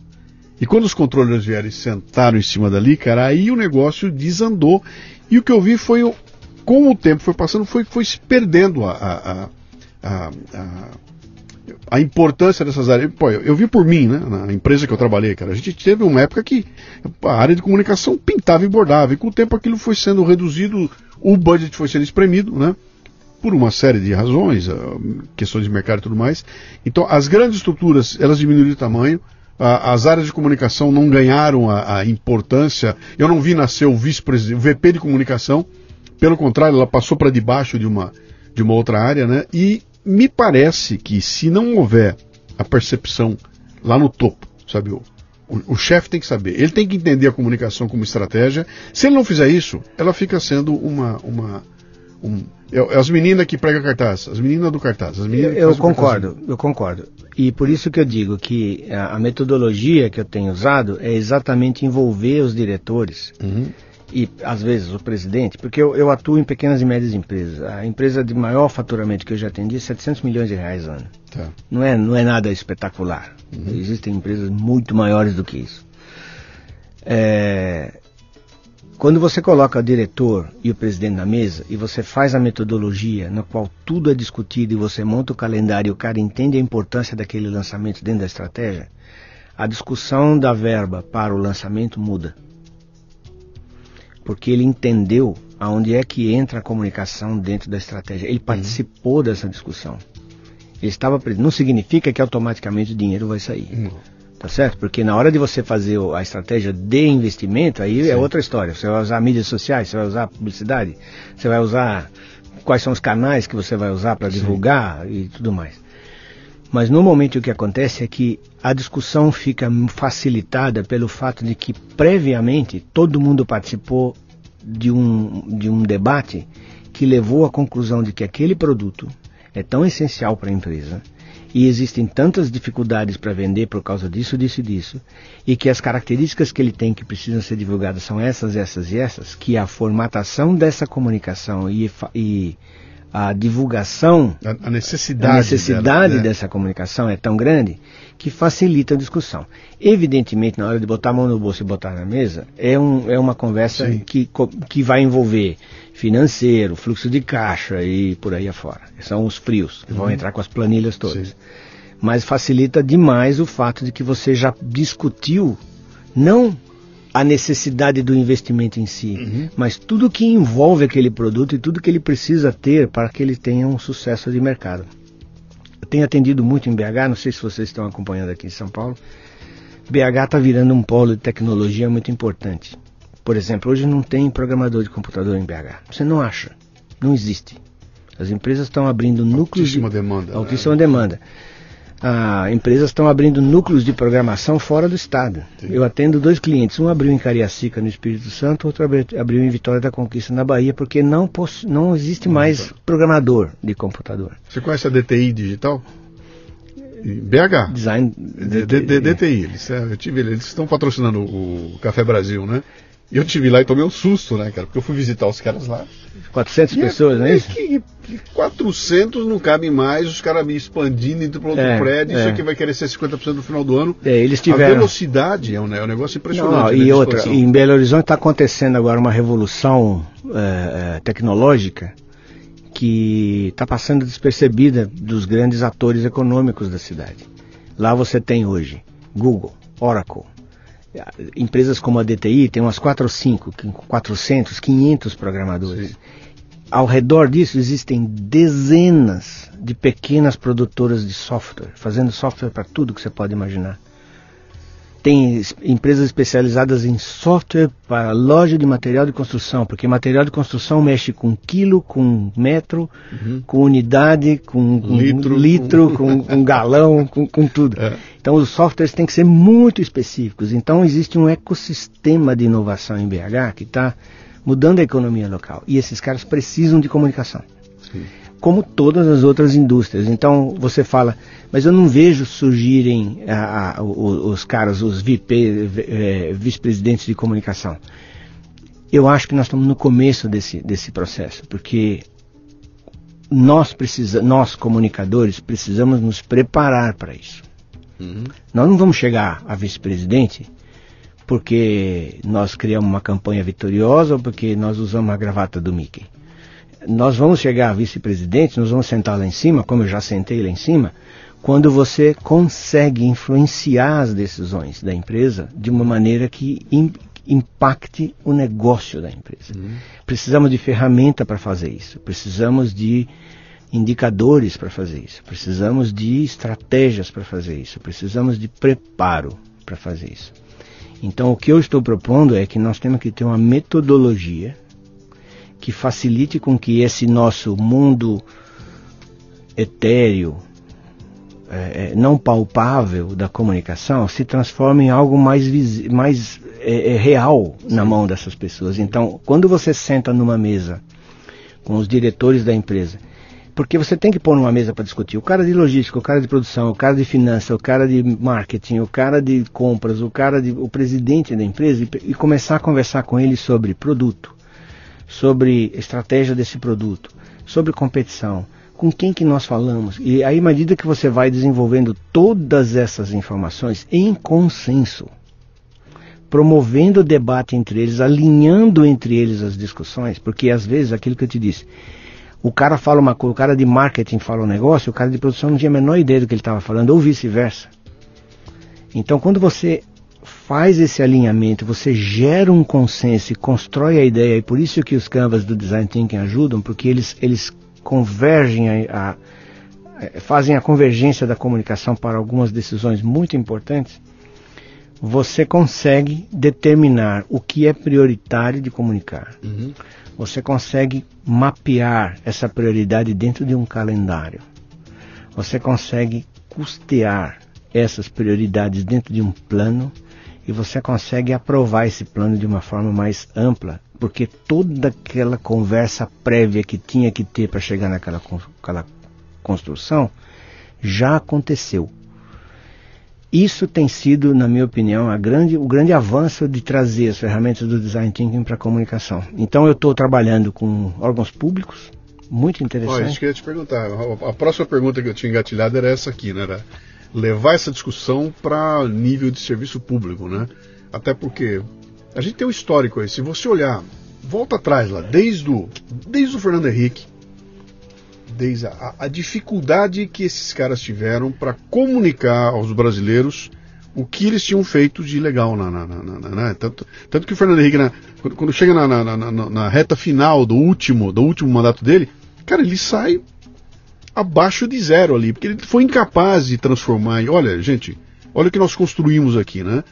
E quando os controllers vieram e sentaram em cima dali, cara, aí o negócio desandou. E o que eu vi foi, o- com o tempo foi passando, foi, foi se perdendo a, a, a, a, a- a importância dessas áreas. Pô, eu, eu vi por mim, né, na empresa que eu trabalhei, cara. A gente teve uma época que a área de comunicação pintava e bordava. E com o tempo aquilo foi sendo reduzido, o budget foi sendo espremido, né? Por uma série de razões, ah, questões de mercado e tudo mais. Então, as grandes estruturas, elas diminuíram de tamanho, as áreas de comunicação não ganharam a, a importância. Eu não vi nascer o vice-presidente, o VP de comunicação, pelo contrário, ela passou para debaixo de uma, de uma outra área, né? E me parece que se não houver a percepção lá no topo, sabe, o, o, o chefe tem que saber, ele tem que entender a comunicação como estratégia. Se ele não fizer isso, ela fica sendo uma, uma um, é, as meninas que pregam cartaz, as meninas do cartaz. As meninas Eu concordo, eu concordo. E por isso que eu digo que a, a metodologia que eu tenho usado é exatamente envolver os diretores Uhum. e às vezes o presidente, porque eu, eu atuo em pequenas e médias empresas. A empresa de maior faturamento que eu já atendi é 700 milhões de reais ano. Tá. Não é, não é nada espetacular. Existem empresas muito maiores do que isso. É, quando você coloca o diretor e o presidente na mesa e você faz a metodologia na qual tudo é discutido e você monta o calendário e o cara entende a importância daquele lançamento dentro da estratégia, a discussão da verba para o lançamento muda. Porque ele entendeu aonde é que entra a comunicação dentro da estratégia. Ele participou dessa discussão. Ele estava presente. Não significa que automaticamente o dinheiro vai sair. Não. Tá certo? Porque na hora de você fazer a estratégia de investimento, aí é Sim. outra história. Você vai usar mídias sociais, você vai usar publicidade, você vai usar quais são os canais que você vai usar para Sim. divulgar e tudo mais. Mas no momento o que acontece é que a discussão fica facilitada pelo fato de que previamente todo mundo participou de um, de um debate que levou à conclusão de que aquele produto é tão essencial para a empresa e existem tantas dificuldades para vender por causa disso, disso e disso, e que as características que ele tem que precisam ser divulgadas são essas, essas e essas, que a formatação dessa comunicação e, e a divulgação A, a necessidade. a necessidade dela, né? dessa comunicação é tão grande que facilita a discussão. Evidentemente, na hora de botar a mão no bolso e botar na mesa, é, um, é uma conversa Sim. que, que vai envolver financeiro, fluxo de caixa e por aí afora. São os frios, que vão entrar com as planilhas todas. Uhum. Sim. Mas facilita demais o fato de que você já discutiu, não a necessidade do investimento em si, Uhum. mas tudo que envolve aquele produto e tudo que ele precisa ter para que ele tenha um sucesso de mercado. Eu tenho atendido muito em BH, não sei se vocês estão acompanhando aqui em São Paulo. BH está virando um polo de tecnologia muito importante. Por exemplo, hoje não tem programador de computador em BH. Você não acha. Não existe. As empresas estão abrindo núcleos Altíssima de demanda. né? altíssima demanda. Ah, empresas estão abrindo núcleos de programação fora do estado. Sim. Eu atendo dois clientes, um abriu em Cariacica, no Espírito Santo, outro abriu em Vitória da Conquista, na Bahia, porque não, não existe mais programador de computador. Você conhece a DTI Digital? BH. Design. DTI. Eles, é, eu tive, eles estão patrocinando o Café Brasil, né? E eu tive lá e tomei um susto, né, cara? Porque eu fui visitar os caras lá. 400 e é pessoas, é, né? Que, 400 não cabe mais, os caras me expandindo indo para outro é, prédio, é. isso aqui vai querer ser 50% no final do ano. É, eles tiveram... A velocidade é um, é um negócio impressionante. Não, e outra, em Belo Horizonte está acontecendo agora uma revolução é, é, tecnológica que está passando despercebida dos grandes atores econômicos da cidade. Lá você tem hoje Google, Oracle, empresas como a DTI tem umas 4 ou 5, 400, 500 programadores. Sim. Ao redor disso existem dezenas de pequenas produtoras de software, fazendo software para tudo que você pode imaginar tem empresas especializadas em software para loja de material de construção, porque material de construção mexe com quilo, com metro, uhum. com unidade, com, com litro, litro com, com galão, com, com tudo. É. Então os softwares têm que ser muito específicos. Então existe um ecossistema de inovação em BH que está mudando a economia local. E esses caras precisam de comunicação. Sim como todas as outras indústrias. Então você fala, mas eu não vejo surgirem a, a, os, os, caras, os VP, é, vice-presidentes de comunicação. Eu acho que nós estamos no começo desse, desse processo, porque nós, precisa, nós comunicadores precisamos nos preparar para isso. Uhum. Nós não vamos chegar a vice-presidente porque nós criamos uma campanha vitoriosa ou porque nós usamos a gravata do Mickey nós vamos chegar a vice-presidente, nós vamos sentar lá em cima, como eu já sentei lá em cima, quando você consegue influenciar as decisões da empresa de uma maneira que impacte o negócio da empresa. Uhum. Precisamos de ferramenta para fazer isso, precisamos de indicadores para fazer isso, precisamos de estratégias para fazer isso, precisamos de preparo para fazer isso. Então, o que eu estou propondo é que nós temos que ter uma metodologia que facilite com que esse nosso mundo etéreo, é, é, não palpável da comunicação se transforme em algo mais, mais é, é, real na mão dessas pessoas. Então, quando você senta numa mesa com os diretores da empresa, porque você tem que pôr numa mesa para discutir. O cara de logística, o cara de produção, o cara de finanças, o cara de marketing, o cara de compras, o cara de, o presidente da empresa e, e começar a conversar com ele sobre produto, sobre estratégia desse produto, sobre competição, com quem que nós falamos. E aí, à medida que você vai desenvolvendo todas essas informações em consenso, promovendo o debate entre eles, alinhando entre eles as discussões, porque às vezes aquilo que eu te disse, o cara fala uma coisa, o cara de marketing fala um negócio, o cara de produção não tinha a menor ideia do que ele estava falando, ou vice-versa. Então, quando você faz esse alinhamento, você gera um consenso e constrói a ideia, e por isso que os canvas do Design Thinking ajudam, porque eles, eles convergem, a, a, fazem a convergência da comunicação para algumas decisões muito importantes, você consegue determinar o que é prioritário de comunicar. Uhum. Você consegue mapear essa prioridade dentro de um calendário. Você consegue custear essas prioridades dentro de um plano e você consegue aprovar esse plano de uma forma mais ampla, porque toda aquela conversa prévia que tinha que ter para chegar naquela aquela construção já aconteceu. Isso tem sido, na minha opinião, grande, o grande avanço de trazer as ferramentas do design thinking para a comunicação. Então eu estou trabalhando com órgãos públicos, muito interessante. Olha, isso que eu ia te perguntar. A próxima pergunta que eu tinha engatilhado era essa aqui, né? Era levar essa discussão para nível de serviço público, né? Até porque a gente tem um histórico aí. Se você olhar, volta atrás lá, desde o, desde o Fernando Henrique, desde a, a dificuldade que esses caras tiveram para comunicar aos brasileiros o que eles tinham feito de legal na, na, na, na né? tanto, tanto que o Fernando Henrique quando, quando, chega na, reta final do último do último mandato dele cara ele sai abaixo de zero ali, porque ele foi incapaz de transformar. olha, gente, olha o que nós construímos aqui, né?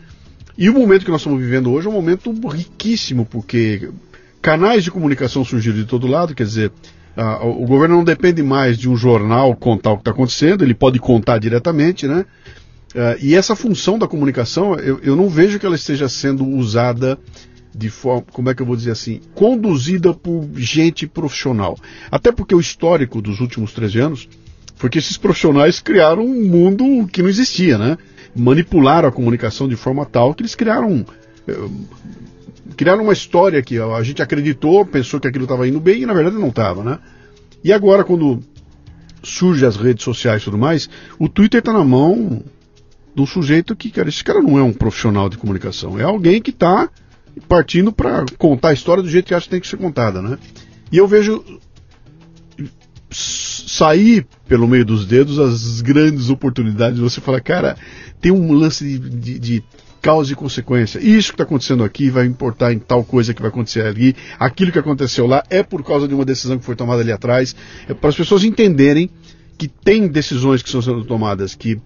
E o momento que nós estamos vivendo hoje é um momento riquíssimo, porque canais de comunicação surgiram de todo lado, quer dizer, Uh, o governo não depende mais de um jornal contar o que está acontecendo, ele pode contar diretamente, né? Uh, e essa função da comunicação, eu, eu, não vejo que ela esteja sendo usada de forma, como é que eu vou dizer assim, conduzida por gente profissional. Até porque o histórico dos últimos 13 anos foi que esses profissionais criaram um mundo que não existia, né? Manipularam a comunicação de forma tal que eles criaram. Uh, criaram uma história que a gente acreditou, pensou que aquilo estava indo bem e na verdade não estava, né? E agora, quando surgem as redes sociais e tudo mais, o Twitter está na mão de um sujeito que, cara, esse cara não é um profissional de comunicação, é alguém que está partindo para contar a história do jeito que acha que tem que ser contada, né? E eu vejo sair pelo meio dos dedos as grandes oportunidades. Você fala, cara, tem um lance de, de, de causa e consequência. Isso que está acontecendo aqui vai importar em tal coisa que vai acontecer ali. Aquilo que aconteceu lá é por causa de uma decisão que foi tomada ali atrás. É para as pessoas entenderem que tem decisões que estão sendo tomadas que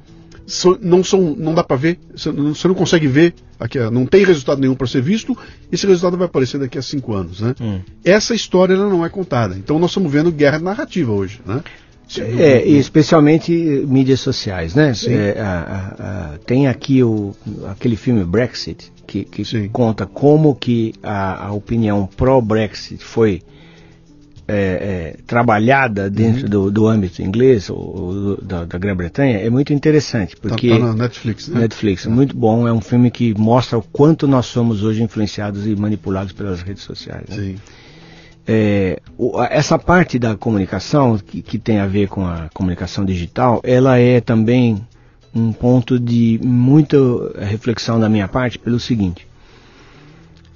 so, não são, não dá para ver, você não, você não, consegue ver, aqui, não tem resultado nenhum para ser visto. Esse resultado vai aparecer daqui a cinco anos, né? Hum. Essa história ela não é contada. Então nós estamos vendo guerra narrativa hoje, né? É, especialmente mídias sociais, né? É, a, a, a, tem aqui o, aquele filme Brexit, que, que conta como que a, opinião pró-Brexit foi é, é, trabalhada dentro uhum. do, do, âmbito inglês ou, ou da, da Grã-Bretanha é muito interessante porque tá, tá na Netflix, né? Netflix, é. muito bom, é um filme que mostra o quanto nós somos hoje influenciados e manipulados pelas redes sociais. Né? Sim. É, essa parte da comunicação que, que, tem a ver com a comunicação digital, ela é também um ponto de muita reflexão da minha parte pelo seguinte: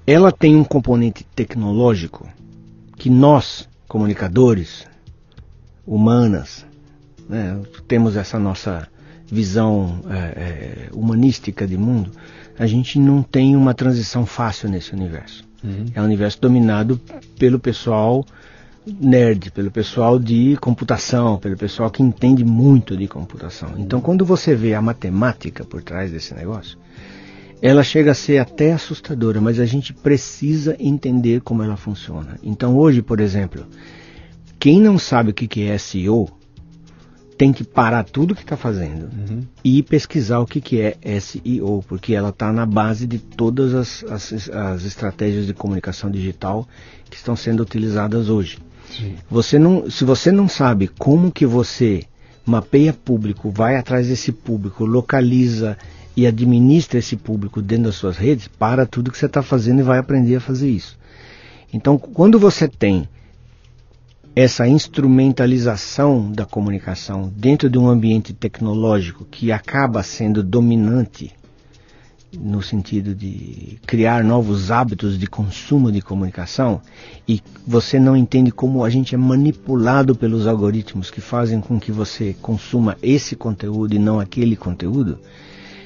ela tem um componente tecnológico que nós comunicadores humanas, né, temos essa nossa visão é, é, humanística de mundo, a gente não tem uma transição fácil nesse universo. Uhum. É um universo dominado pelo pessoal nerd, pelo pessoal de computação, pelo pessoal que entende muito de computação. Então, quando você vê a matemática por trás desse negócio, ela chega a ser até assustadora, mas a gente precisa entender como ela funciona. Então hoje, por exemplo, quem não sabe o que é SEO tem que parar tudo que está fazendo uhum. e pesquisar o que é SEO, porque ela está na base de todas as, as, as, estratégias de comunicação digital que estão sendo utilizadas hoje. Você não, se você não sabe como que você mapeia público, vai atrás desse público, localiza e administra esse público dentro das suas redes, para tudo que você está fazendo e vai aprender a fazer isso. Então, quando você tem essa instrumentalização da comunicação dentro de um ambiente tecnológico que acaba sendo dominante no sentido de criar novos hábitos de consumo de comunicação e você não entende como a gente é manipulado pelos algoritmos que fazem com que você consuma esse conteúdo e não aquele conteúdo,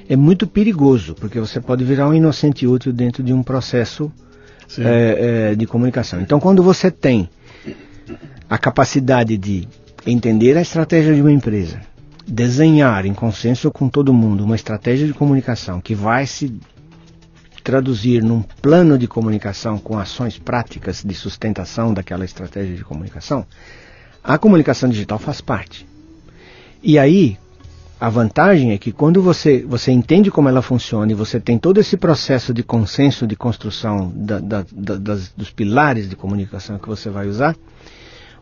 é muito perigoso, porque você pode virar um inocente útil dentro de um processo é, é, de comunicação. Então, quando você tem a capacidade de entender a estratégia de uma empresa, desenhar em consenso com todo mundo uma estratégia de comunicação que vai se traduzir num plano de comunicação com ações práticas de sustentação daquela estratégia de comunicação, a comunicação digital faz parte. E aí, a vantagem é que quando você, você entende como ela funciona e você tem todo esse processo de consenso de construção da, da, da, das, dos pilares de comunicação que você vai usar,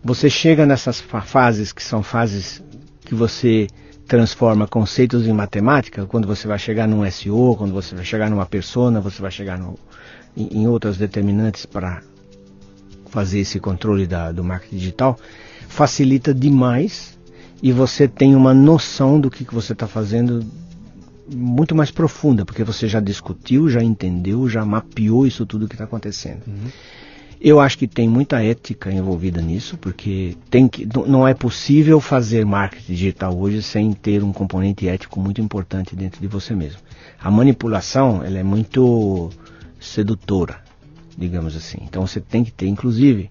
você chega nessas fases que são fases que você transforma conceitos em matemática, quando você vai chegar num SEO, quando você vai chegar numa persona, você vai chegar no, em, em outras determinantes para fazer esse controle da, do marketing digital, facilita demais e você tem uma noção do que, que você está fazendo muito mais profunda, porque você já discutiu, já entendeu, já mapeou isso tudo que está acontecendo. Uhum. Eu acho que tem muita ética envolvida nisso, porque tem que, não é possível fazer marketing digital hoje sem ter um componente ético muito importante dentro de você mesmo. A manipulação ela é muito sedutora, digamos assim. Então você tem que ter, inclusive,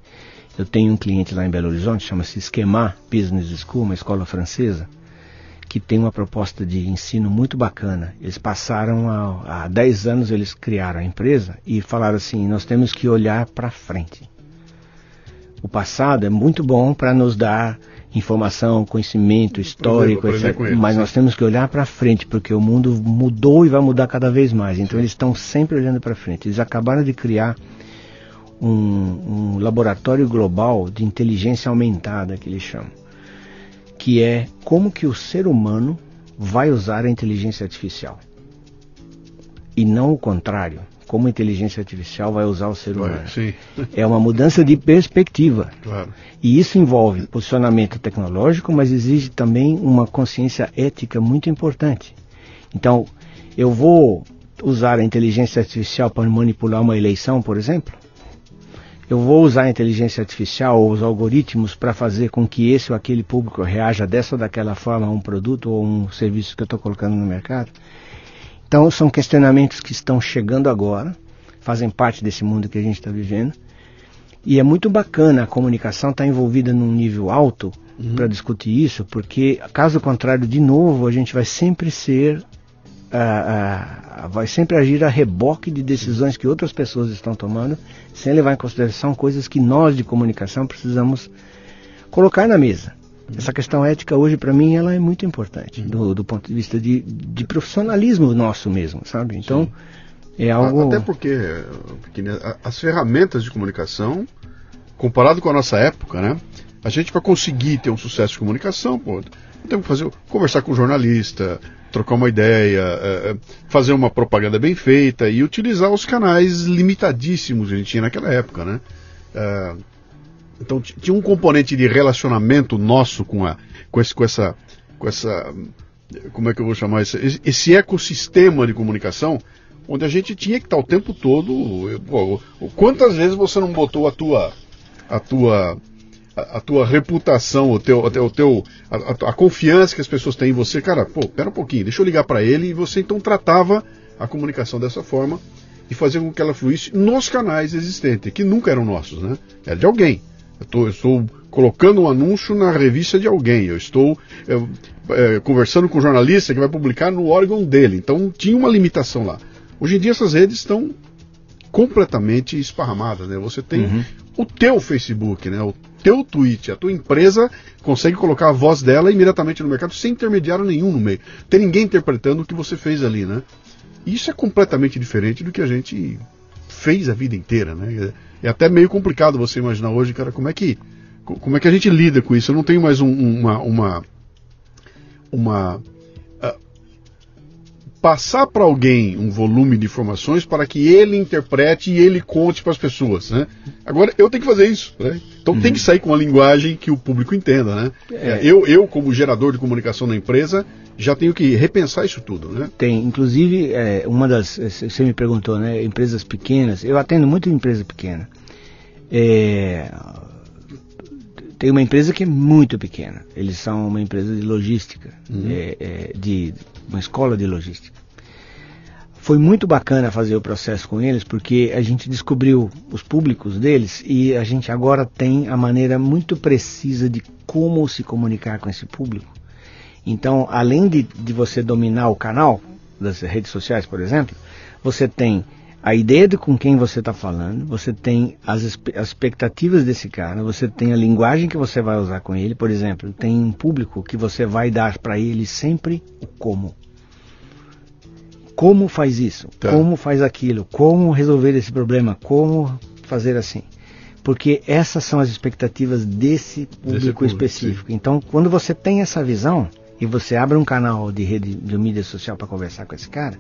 eu tenho um cliente lá em Belo Horizonte, chama-se Esquema Business School, uma escola francesa, que tem uma proposta de ensino muito bacana. Eles passaram há 10 anos, eles criaram a empresa e falaram assim: nós temos que olhar para frente. O passado é muito bom para nos dar informação, conhecimento histórico, exemplo, etc. Mas nós temos que olhar para frente, porque o mundo mudou e vai mudar cada vez mais. Então Sim. eles estão sempre olhando para frente. Eles acabaram de criar um, um, laboratório global de inteligência aumentada, que eles chamam, que é como que o ser humano vai usar a inteligência artificial. E não o contrário como a inteligência artificial vai usar o ser humano. É uma mudança de perspectiva. Claro. E isso envolve posicionamento tecnológico, mas exige também uma consciência ética muito importante. Então, eu vou usar a inteligência artificial para manipular uma eleição, por exemplo? Eu vou usar a inteligência artificial ou os algoritmos para fazer com que esse ou aquele público reaja dessa ou daquela forma a um produto ou um serviço que eu estou colocando no mercado? Então, são questionamentos que estão chegando agora, fazem parte desse mundo que a gente está vivendo. E é muito bacana a comunicação estar tá envolvida num nível alto uhum. para discutir isso, porque, caso contrário, de novo, a gente vai sempre ser. Uh, vai sempre agir a reboque de decisões que outras pessoas estão tomando, sem levar em consideração coisas que nós de comunicação precisamos colocar na mesa. Essa questão ética hoje, para mim, ela é muito importante, do, do ponto de vista de, de, profissionalismo nosso mesmo, sabe? Então, Sim. é algo... Até porque, porque as ferramentas de comunicação, comparado com a nossa época, né? A gente, para conseguir ter um sucesso de comunicação, pô, temos que fazer, conversar com o jornalista, trocar uma ideia, é, é, fazer uma propaganda bem feita e utilizar os canais limitadíssimos que a gente tinha naquela época, né? É, então tinha um componente de relacionamento nosso com, a, com, esse, com essa. Com essa como é que eu vou chamar isso? Esse ecossistema de comunicação, onde a gente tinha que estar o tempo todo. Quantas vezes você não botou a tua. a tua. A, tua reputação, o teu, o teu, a, a, confiança que as pessoas têm em você, cara, pô, pera um pouquinho, deixa eu ligar para ele e você então tratava a comunicação dessa forma e fazia com que ela fluísse nos canais existentes, que nunca eram nossos, né? Era de alguém. Eu, tô, eu estou colocando um anúncio na revista de alguém, eu estou é, conversando com um jornalista que vai publicar no órgão dele. Então tinha uma limitação lá. Hoje em dia essas redes estão completamente esparramadas, né? Você tem uhum. o teu Facebook, né? O teu tweet, a tua empresa consegue colocar a voz dela imediatamente no mercado sem intermediário nenhum no meio. Tem ninguém interpretando o que você fez ali, né? Isso é completamente diferente do que a gente fez a vida inteira, né? É até meio complicado você imaginar hoje, cara, como é que como é que a gente lida com isso? Eu não tenho mais um, uma uma uma passar para alguém um volume de informações para que ele interprete e ele conte para as pessoas, né? Agora eu tenho que fazer isso, né? Então uhum. tem que sair com uma linguagem que o público entenda, né? É. Eu eu como gerador de comunicação na empresa já tenho que repensar isso tudo, né? Tem, inclusive, é, uma das, você me perguntou, né, empresas pequenas, eu atendo muito empresa pequena. É, tem uma empresa que é muito pequena, eles são uma empresa de logística, uhum. é, é, de uma escola de logística. Foi muito bacana fazer o processo com eles, porque a gente descobriu os públicos deles e a gente agora tem a maneira muito precisa de como se comunicar com esse público então, além de, de você dominar o canal das redes sociais, por exemplo, você tem a ideia de com quem você está falando, você tem as, as, expectativas desse cara, você tem a linguagem que você vai usar com ele, por exemplo, tem um público que você vai dar para ele sempre o como. Como faz isso? Tá. Como faz aquilo? Como resolver esse problema? Como fazer assim? Porque essas são as expectativas desse público, público específico. Sim. Então, quando você tem essa visão, e você abre um canal de rede de mídia social para conversar com esse cara,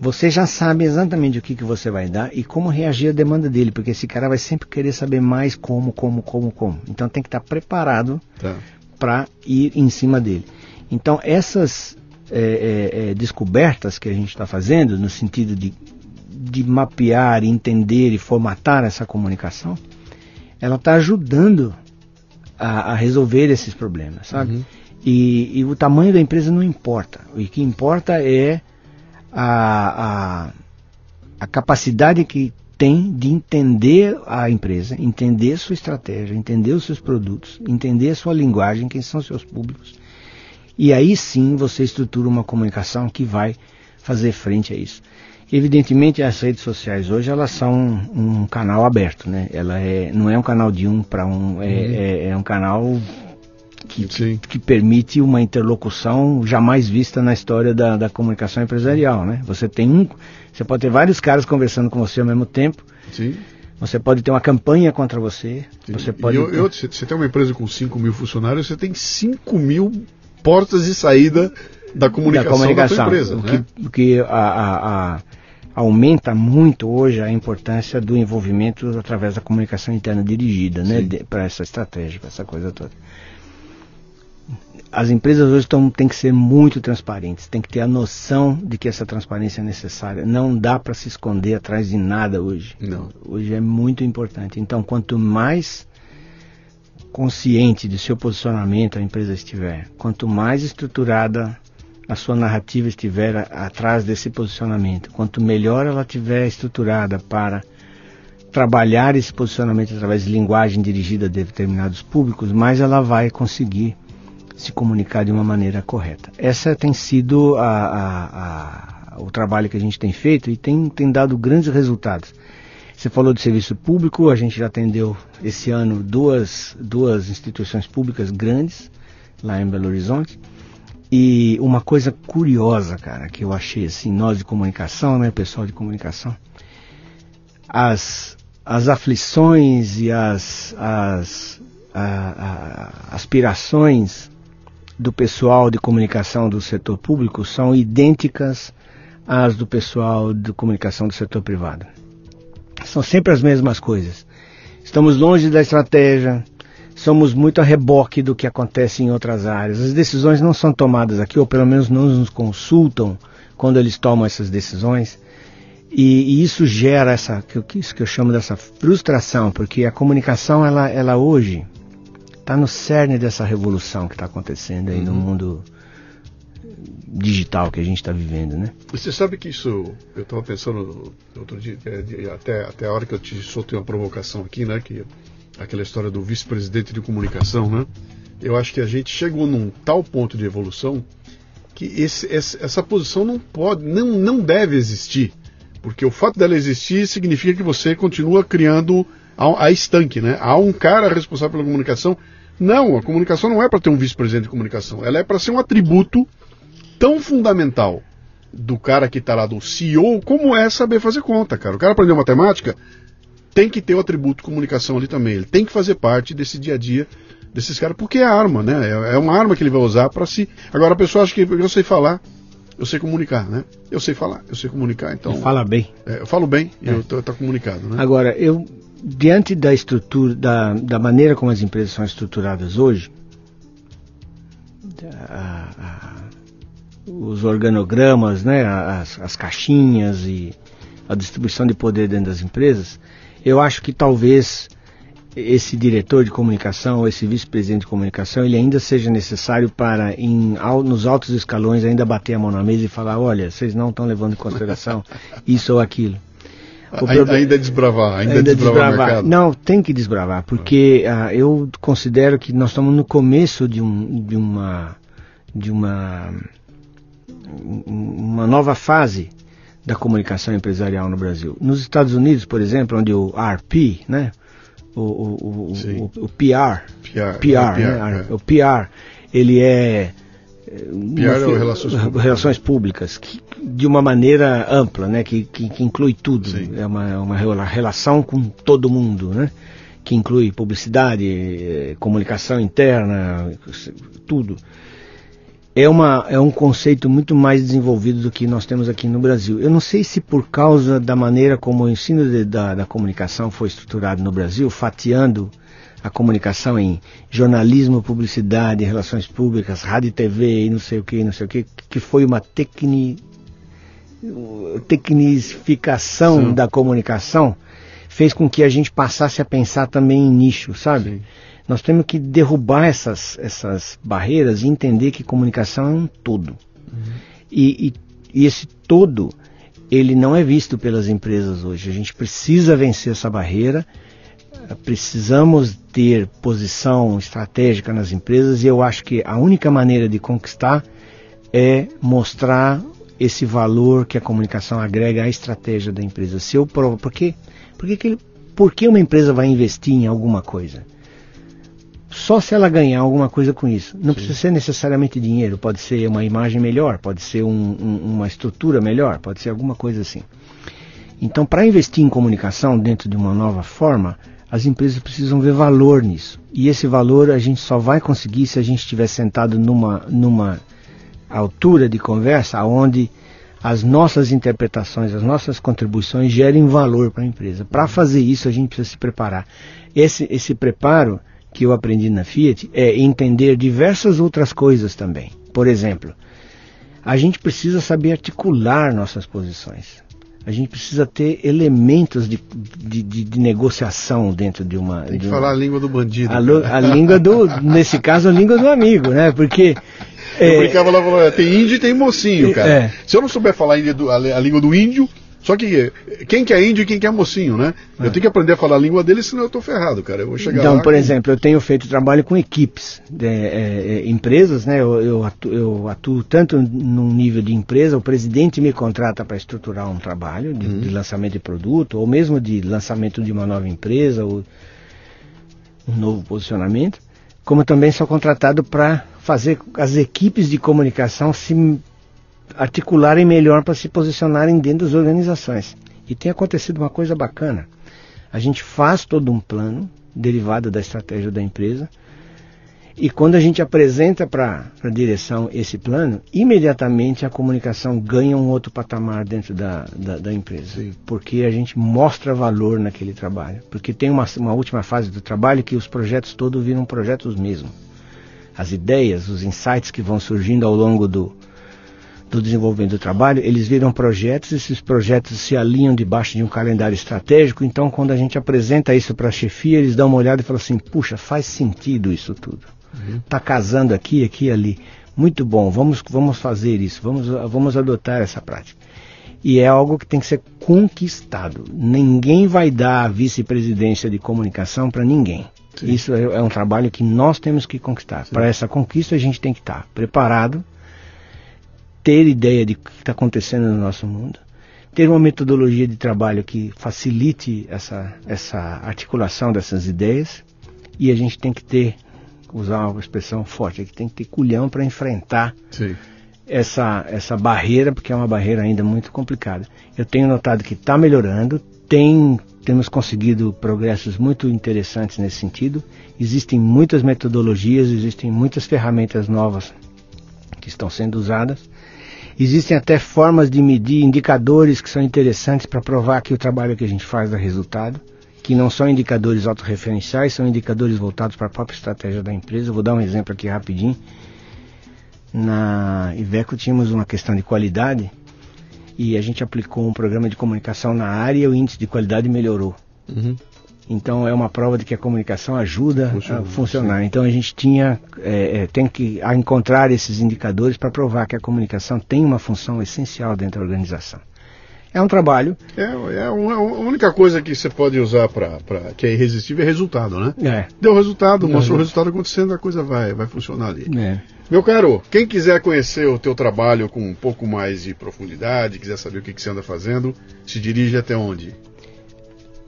você já sabe exatamente o que, que você vai dar e como reagir à demanda dele, porque esse cara vai sempre querer saber mais como, como, como, como. Então tem que estar preparado tá. para ir em cima dele. Então essas é, é, é, descobertas que a gente está fazendo, no sentido de, de mapear, entender e formatar essa comunicação, ela está ajudando a, a, resolver esses problemas, sabe? Uhum. E, e, o tamanho da empresa não importa. O que importa é a, a, a capacidade que tem de entender a empresa, entender sua estratégia, entender os seus produtos, entender a sua linguagem, quem são seus públicos. E aí sim você estrutura uma comunicação que vai fazer frente a isso. Evidentemente, as redes sociais hoje elas são um, um canal aberto, né? Ela é, não é um canal de um para um, é, uhum. é, é, um canal que, que, que, permite uma interlocução jamais vista na história da, da comunicação empresarial, né? Você tem um, você pode ter vários caras conversando com você ao mesmo tempo. Sim. Você pode ter uma campanha contra você. Sim. Você pode. Eu, eu, você tem uma empresa com 5 mil funcionários, você tem 5 mil portas de saída da comunicação da, comunicação, da empresa. O que, né? que a, a, a aumenta muito hoje a importância do envolvimento através da comunicação interna dirigida, né, para essa estratégia, para essa coisa toda. As empresas hoje tão, têm que ser muito transparentes, têm que ter a noção de que essa transparência é necessária. Não dá para se esconder atrás de nada hoje. Não. Hoje é muito importante. Então, quanto mais consciente de seu posicionamento a empresa estiver, quanto mais estruturada a sua narrativa estiver a, atrás desse posicionamento, quanto melhor ela estiver estruturada para trabalhar esse posicionamento através de linguagem dirigida a determinados públicos, mais ela vai conseguir se comunicar de uma maneira correta. Essa tem sido a, a, o trabalho que a gente tem feito e tem, tem dado grandes resultados. Você falou de serviço público, a gente já atendeu esse ano duas, duas instituições públicas grandes lá em Belo Horizonte. E uma coisa curiosa, cara, que eu achei assim, nós de comunicação, né, pessoal de comunicação, as, as aflições e as, as a, a, aspirações do pessoal de comunicação do setor público são idênticas às do pessoal de comunicação do setor privado. São sempre as mesmas coisas. Estamos longe da estratégia, somos muito a reboque do que acontece em outras áreas. As decisões não são tomadas aqui, ou pelo menos não nos consultam quando eles tomam essas decisões. E, e isso gera essa, isso que eu chamo dessa frustração, porque a comunicação, ela, ela hoje está no cerne dessa revolução que está acontecendo aí uhum. no mundo digital que a gente está vivendo, né? Você sabe que isso, eu estava pensando outro dia, é, até, até a hora que eu te soltei uma provocação aqui, né? Que aquela história do vice-presidente de comunicação, né? Eu acho que a gente chegou num tal ponto de evolução que esse, essa posição não pode, não, não deve existir, porque o fato dela existir significa que você continua criando a, a estanque, né? Há um cara responsável pela comunicação. Não, a comunicação não é para ter um vice-presidente de comunicação, ela é para ser um atributo tão fundamental do cara que está lá do CEO como é saber fazer conta, cara. O cara aprendeu matemática, tem que ter o atributo comunicação ali também. Ele tem que fazer parte desse dia a dia desses caras, porque é arma, né? É, é uma arma que ele vai usar para si. Agora a pessoa acha que eu sei falar, eu sei comunicar, né? Eu sei falar, eu sei comunicar, então. fala bem. É, eu falo bem e é. eu tô, tô, comunicado, né? Agora, eu diante da estrutura, da, da maneira como as empresas são estruturadas hoje, a, a, os organogramas, né, as, as caixinhas e a distribuição de poder dentro das empresas, eu acho que talvez esse diretor de comunicação, esse vice-presidente de comunicação, ele ainda seja necessário para, em, nos altos escalões, ainda bater a mão na mesa e falar: olha, vocês não estão levando em consideração isso ou aquilo. Ainda, ainda desbravar, ainda, ainda desbravar, desbravar. Não, tem que desbravar, porque uh, eu considero que nós estamos no começo de, um, de uma de uma uma nova fase da comunicação empresarial no Brasil. Nos Estados Unidos, por exemplo, onde o RP, né, o, o, o, o PR, PR, PR, né, é. o PR, ele é PR é relações públicas, relações públicas que, de uma maneira ampla, né, que, que, que inclui tudo. Sim. É uma, uma relação com todo mundo, né, que inclui publicidade, eh, comunicação interna, tudo é, uma, é um conceito muito mais desenvolvido do que nós temos aqui no Brasil. Eu não sei se por causa da maneira como o ensino de, da, da comunicação foi estruturado no Brasil, fatiando a comunicação em jornalismo, publicidade, relações públicas, rádio e TV e não sei o que, não sei o que, que foi uma tecni, tecnificação Sim. da comunicação, fez com que a gente passasse a pensar também em nicho, sabe? Sim. Nós temos que derrubar essas, essas barreiras e entender que comunicação é um todo. Uhum. E, e, e esse todo, ele não é visto pelas empresas hoje. A gente precisa vencer essa barreira, precisamos ter posição estratégica nas empresas e eu acho que a única maneira de conquistar é mostrar esse valor que a comunicação agrega à estratégia da empresa. Se eu provo, por quê? Por que, que, por que uma empresa vai investir em alguma coisa? Só se ela ganhar alguma coisa com isso. Não Sim. precisa ser necessariamente dinheiro, pode ser uma imagem melhor, pode ser um, um, uma estrutura melhor, pode ser alguma coisa assim. Então, para investir em comunicação dentro de uma nova forma, as empresas precisam ver valor nisso. E esse valor a gente só vai conseguir se a gente estiver sentado numa, numa altura de conversa onde as nossas interpretações, as nossas contribuições gerem valor para a empresa. Para fazer isso, a gente precisa se preparar. Esse, esse preparo que eu aprendi na Fiat é entender diversas outras coisas também. Por exemplo, a gente precisa saber articular nossas posições a gente precisa ter elementos de, de, de, de negociação dentro de uma. Tem que uma, falar a língua do bandido. A, a, língua do, nesse caso, a língua do amigo, né? Porque. Eu é, brincava lá, tem índio e tem mocinho, cara. É. Se eu não souber falar a língua do índio, só que quem que é índio e quem que é mocinho, né? Eu é. tenho que aprender a falar a língua dele, senão eu estou ferrado, cara. Eu vou chegar então, lá por exemplo, eu tenho feito trabalho com equipes, de, é, é, empresas, né? Eu, eu, atuo, eu, atuo, tanto num nível de empresa, o presidente me contrata para estruturar um trabalho de, uhum. de, lançamento de produto, ou mesmo de lançamento de uma nova empresa, ou um novo posicionamento, como também sou contratado para fazer as equipes de comunicação se articularem melhor para se posicionarem dentro das organizações. E tem acontecido uma coisa bacana. A gente faz todo um plano derivado da estratégia da empresa. E quando a gente apresenta para a direção esse plano, imediatamente a comunicação ganha um outro patamar dentro da, da, da empresa. Porque a gente mostra valor naquele trabalho. Porque tem uma, uma última fase do trabalho que os projetos todos viram projetos mesmo. As ideias, os insights que vão surgindo ao longo do, do desenvolvimento do trabalho, eles viram projetos, esses projetos se alinham debaixo de um calendário estratégico, então quando a gente apresenta isso para a chefia, eles dão uma olhada e falam assim, puxa, faz sentido isso tudo. Está uhum. casando aqui, aqui ali. Muito bom, vamos, vamos fazer isso, vamos, vamos adotar essa prática. E é algo que tem que ser conquistado. Ninguém vai dar a vice-presidência de comunicação para ninguém. Sim. Isso é, é, um trabalho que nós temos que conquistar. Para essa conquista, a gente tem que estar preparado, ter ideia de o que está acontecendo no nosso mundo, ter uma metodologia de trabalho que facilite essa, essa articulação dessas ideias e a gente tem que ter, usar uma expressão forte, que tem que ter culhão para enfrentar essa, essa barreira, porque é uma barreira ainda muito complicada. Eu tenho notado que está melhorando, tem, temos conseguido progressos muito interessantes nesse sentido. Existem muitas metodologias, existem muitas ferramentas novas que estão sendo usadas Existem até formas de medir indicadores que são interessantes para provar que o trabalho que a gente faz dá resultado, que não são indicadores autorreferenciais, são indicadores voltados para a própria estratégia da empresa. vou dar um exemplo aqui rapidinho. Na Iveco tínhamos uma questão de qualidade e a gente aplicou um programa de comunicação na área e o índice de qualidade melhorou. Uhum. Então é uma prova de que a comunicação ajuda Funciona, a funcionar. Sim. Então a gente tinha é, é, tem que encontrar esses indicadores para provar que a comunicação tem uma função essencial dentro da organização. É um trabalho. É, é uma, a única coisa que você pode usar para que é irresistível é resultado, né? É. Deu resultado, mostrou o resultado acontecendo, a coisa vai, vai funcionar ali. É. Meu caro, quem quiser conhecer o teu trabalho com um pouco mais de profundidade, quiser saber o que, que você anda fazendo, se dirige até onde?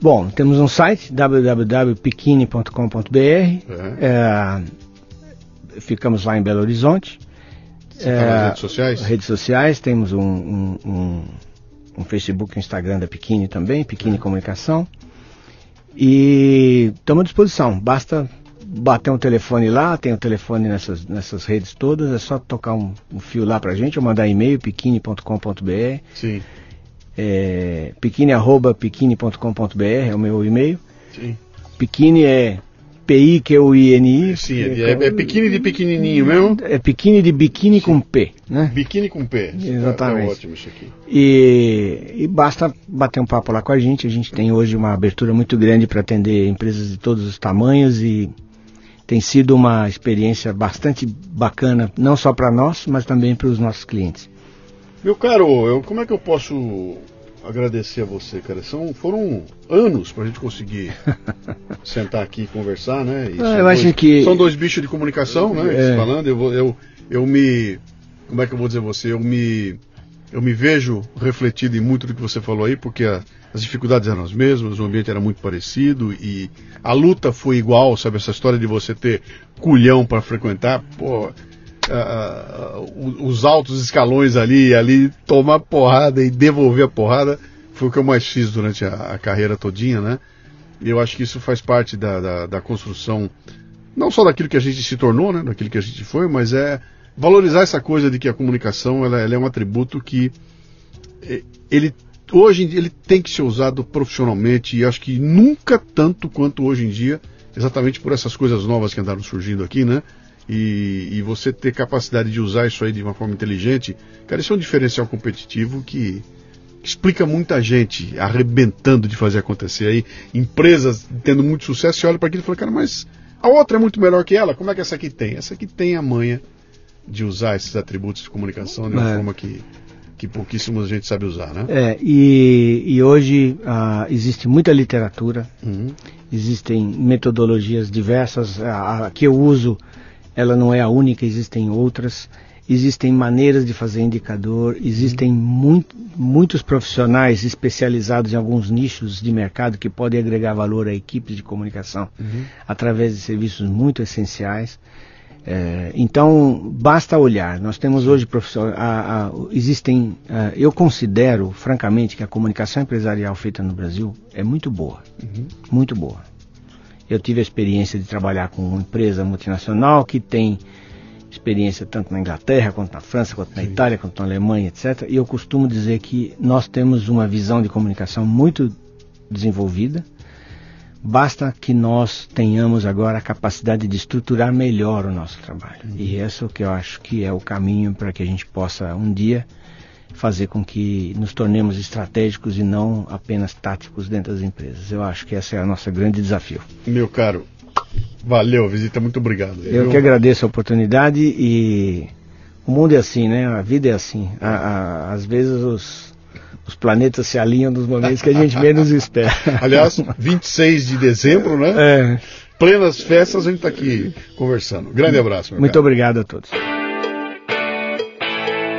Bom, temos um site www.piquine.com.br. Uhum. É, ficamos lá em Belo Horizonte. Você é, tá nas redes sociais? Redes sociais, temos um, um, um, um Facebook e um Instagram da Piquine também, Piquine uhum. Comunicação. E estamos à disposição, basta bater um telefone lá, tem o um telefone nessas, nessas redes todas, é só tocar um, um fio lá pra gente ou mandar e-mail, piquine.com.br. Sim é, piquine.com.br é o meu e-mail. Sim. Piquine é P-I-Q-I-N-I. Sim, é, é, piquine de pequenininho mesmo? É piquine de biquíni com P, né? Biquíni com P. Exatamente. É, ótimo isso aqui. E, e basta bater um papo lá com a gente. A gente tem hoje uma abertura muito grande para atender empresas de todos os tamanhos e tem sido uma experiência bastante bacana, não só para nós, mas também para os nossos clientes. Meu caro, eu, como é que eu posso agradecer a você, cara? São, foram anos para a gente conseguir sentar aqui e conversar, né? E ah, eu dois, acho que... São dois bichos de comunicação, né? É. Falando, eu, eu, eu me... Como é que eu vou dizer você? Eu me eu me vejo refletido em muito do que você falou aí, porque a, as dificuldades eram as mesmas, o ambiente era muito parecido e a luta foi igual, sabe? Essa história de você ter culhão para frequentar, pô, uh, os altos escalões ali, ali tomar porrada e devolver a porrada, foi o que eu mais fiz durante a, a carreira todinha, né? E eu acho que isso faz parte da, da, da, construção, não só daquilo que a gente se tornou, né? Daquilo que a gente foi, mas é valorizar essa coisa de que a comunicação ela, ela é um atributo que ele hoje ele tem que ser usado profissionalmente e acho que nunca tanto quanto hoje em dia, exatamente por essas coisas novas que andaram surgindo aqui, né? E, e, você ter capacidade de usar isso aí de uma forma inteligente, cara, isso é um diferencial competitivo que explica muita gente arrebentando de fazer acontecer aí, empresas tendo muito sucesso, você olha para aquilo e fala, cara, mas a outra é muito melhor que ela, como é que essa aqui tem? Essa aqui tem a manha de usar esses atributos de comunicação de uma é. forma que que pouquíssima gente sabe usar, né? É, e, e hoje uh, existe muita literatura, uhum. existem metodologias diversas, a, a, que eu uso, ela não é a única, existem outras, existem maneiras de fazer indicador, existem muito, muitos profissionais especializados em alguns nichos de mercado que podem agregar valor a equipes de comunicação uhum. através de serviços muito essenciais. É, então, basta olhar. Nós temos hoje a, existem, a, eu considero, francamente, que a comunicação empresarial feita no Brasil é muito boa, uhum. muito boa. Eu tive a experiência de trabalhar com uma empresa multinacional que tem experiência tanto na Inglaterra, quanto na França, quanto na Sim. Itália, quanto na Alemanha, etc. E eu costumo dizer que nós temos uma visão de comunicação muito desenvolvida Basta que nós tenhamos agora a capacidade de estruturar melhor o nosso trabalho. Uhum. E esse é o que eu acho que é o caminho para que a gente possa um dia fazer com que nos tornemos estratégicos e não apenas táticos dentro das empresas. Eu acho que esse é o nosso grande desafio. Meu caro, valeu, visita, muito obrigado. Eu que agradeço a oportunidade e o mundo é assim, né? A vida é assim. A, a, às vezes os os planetas se alinham nos momentos que a gente menos espera. Aliás, 26 de dezembro, né? É. Plenas festas, a gente está aqui conversando. Grande abraço. Muito cara. obrigado a todos.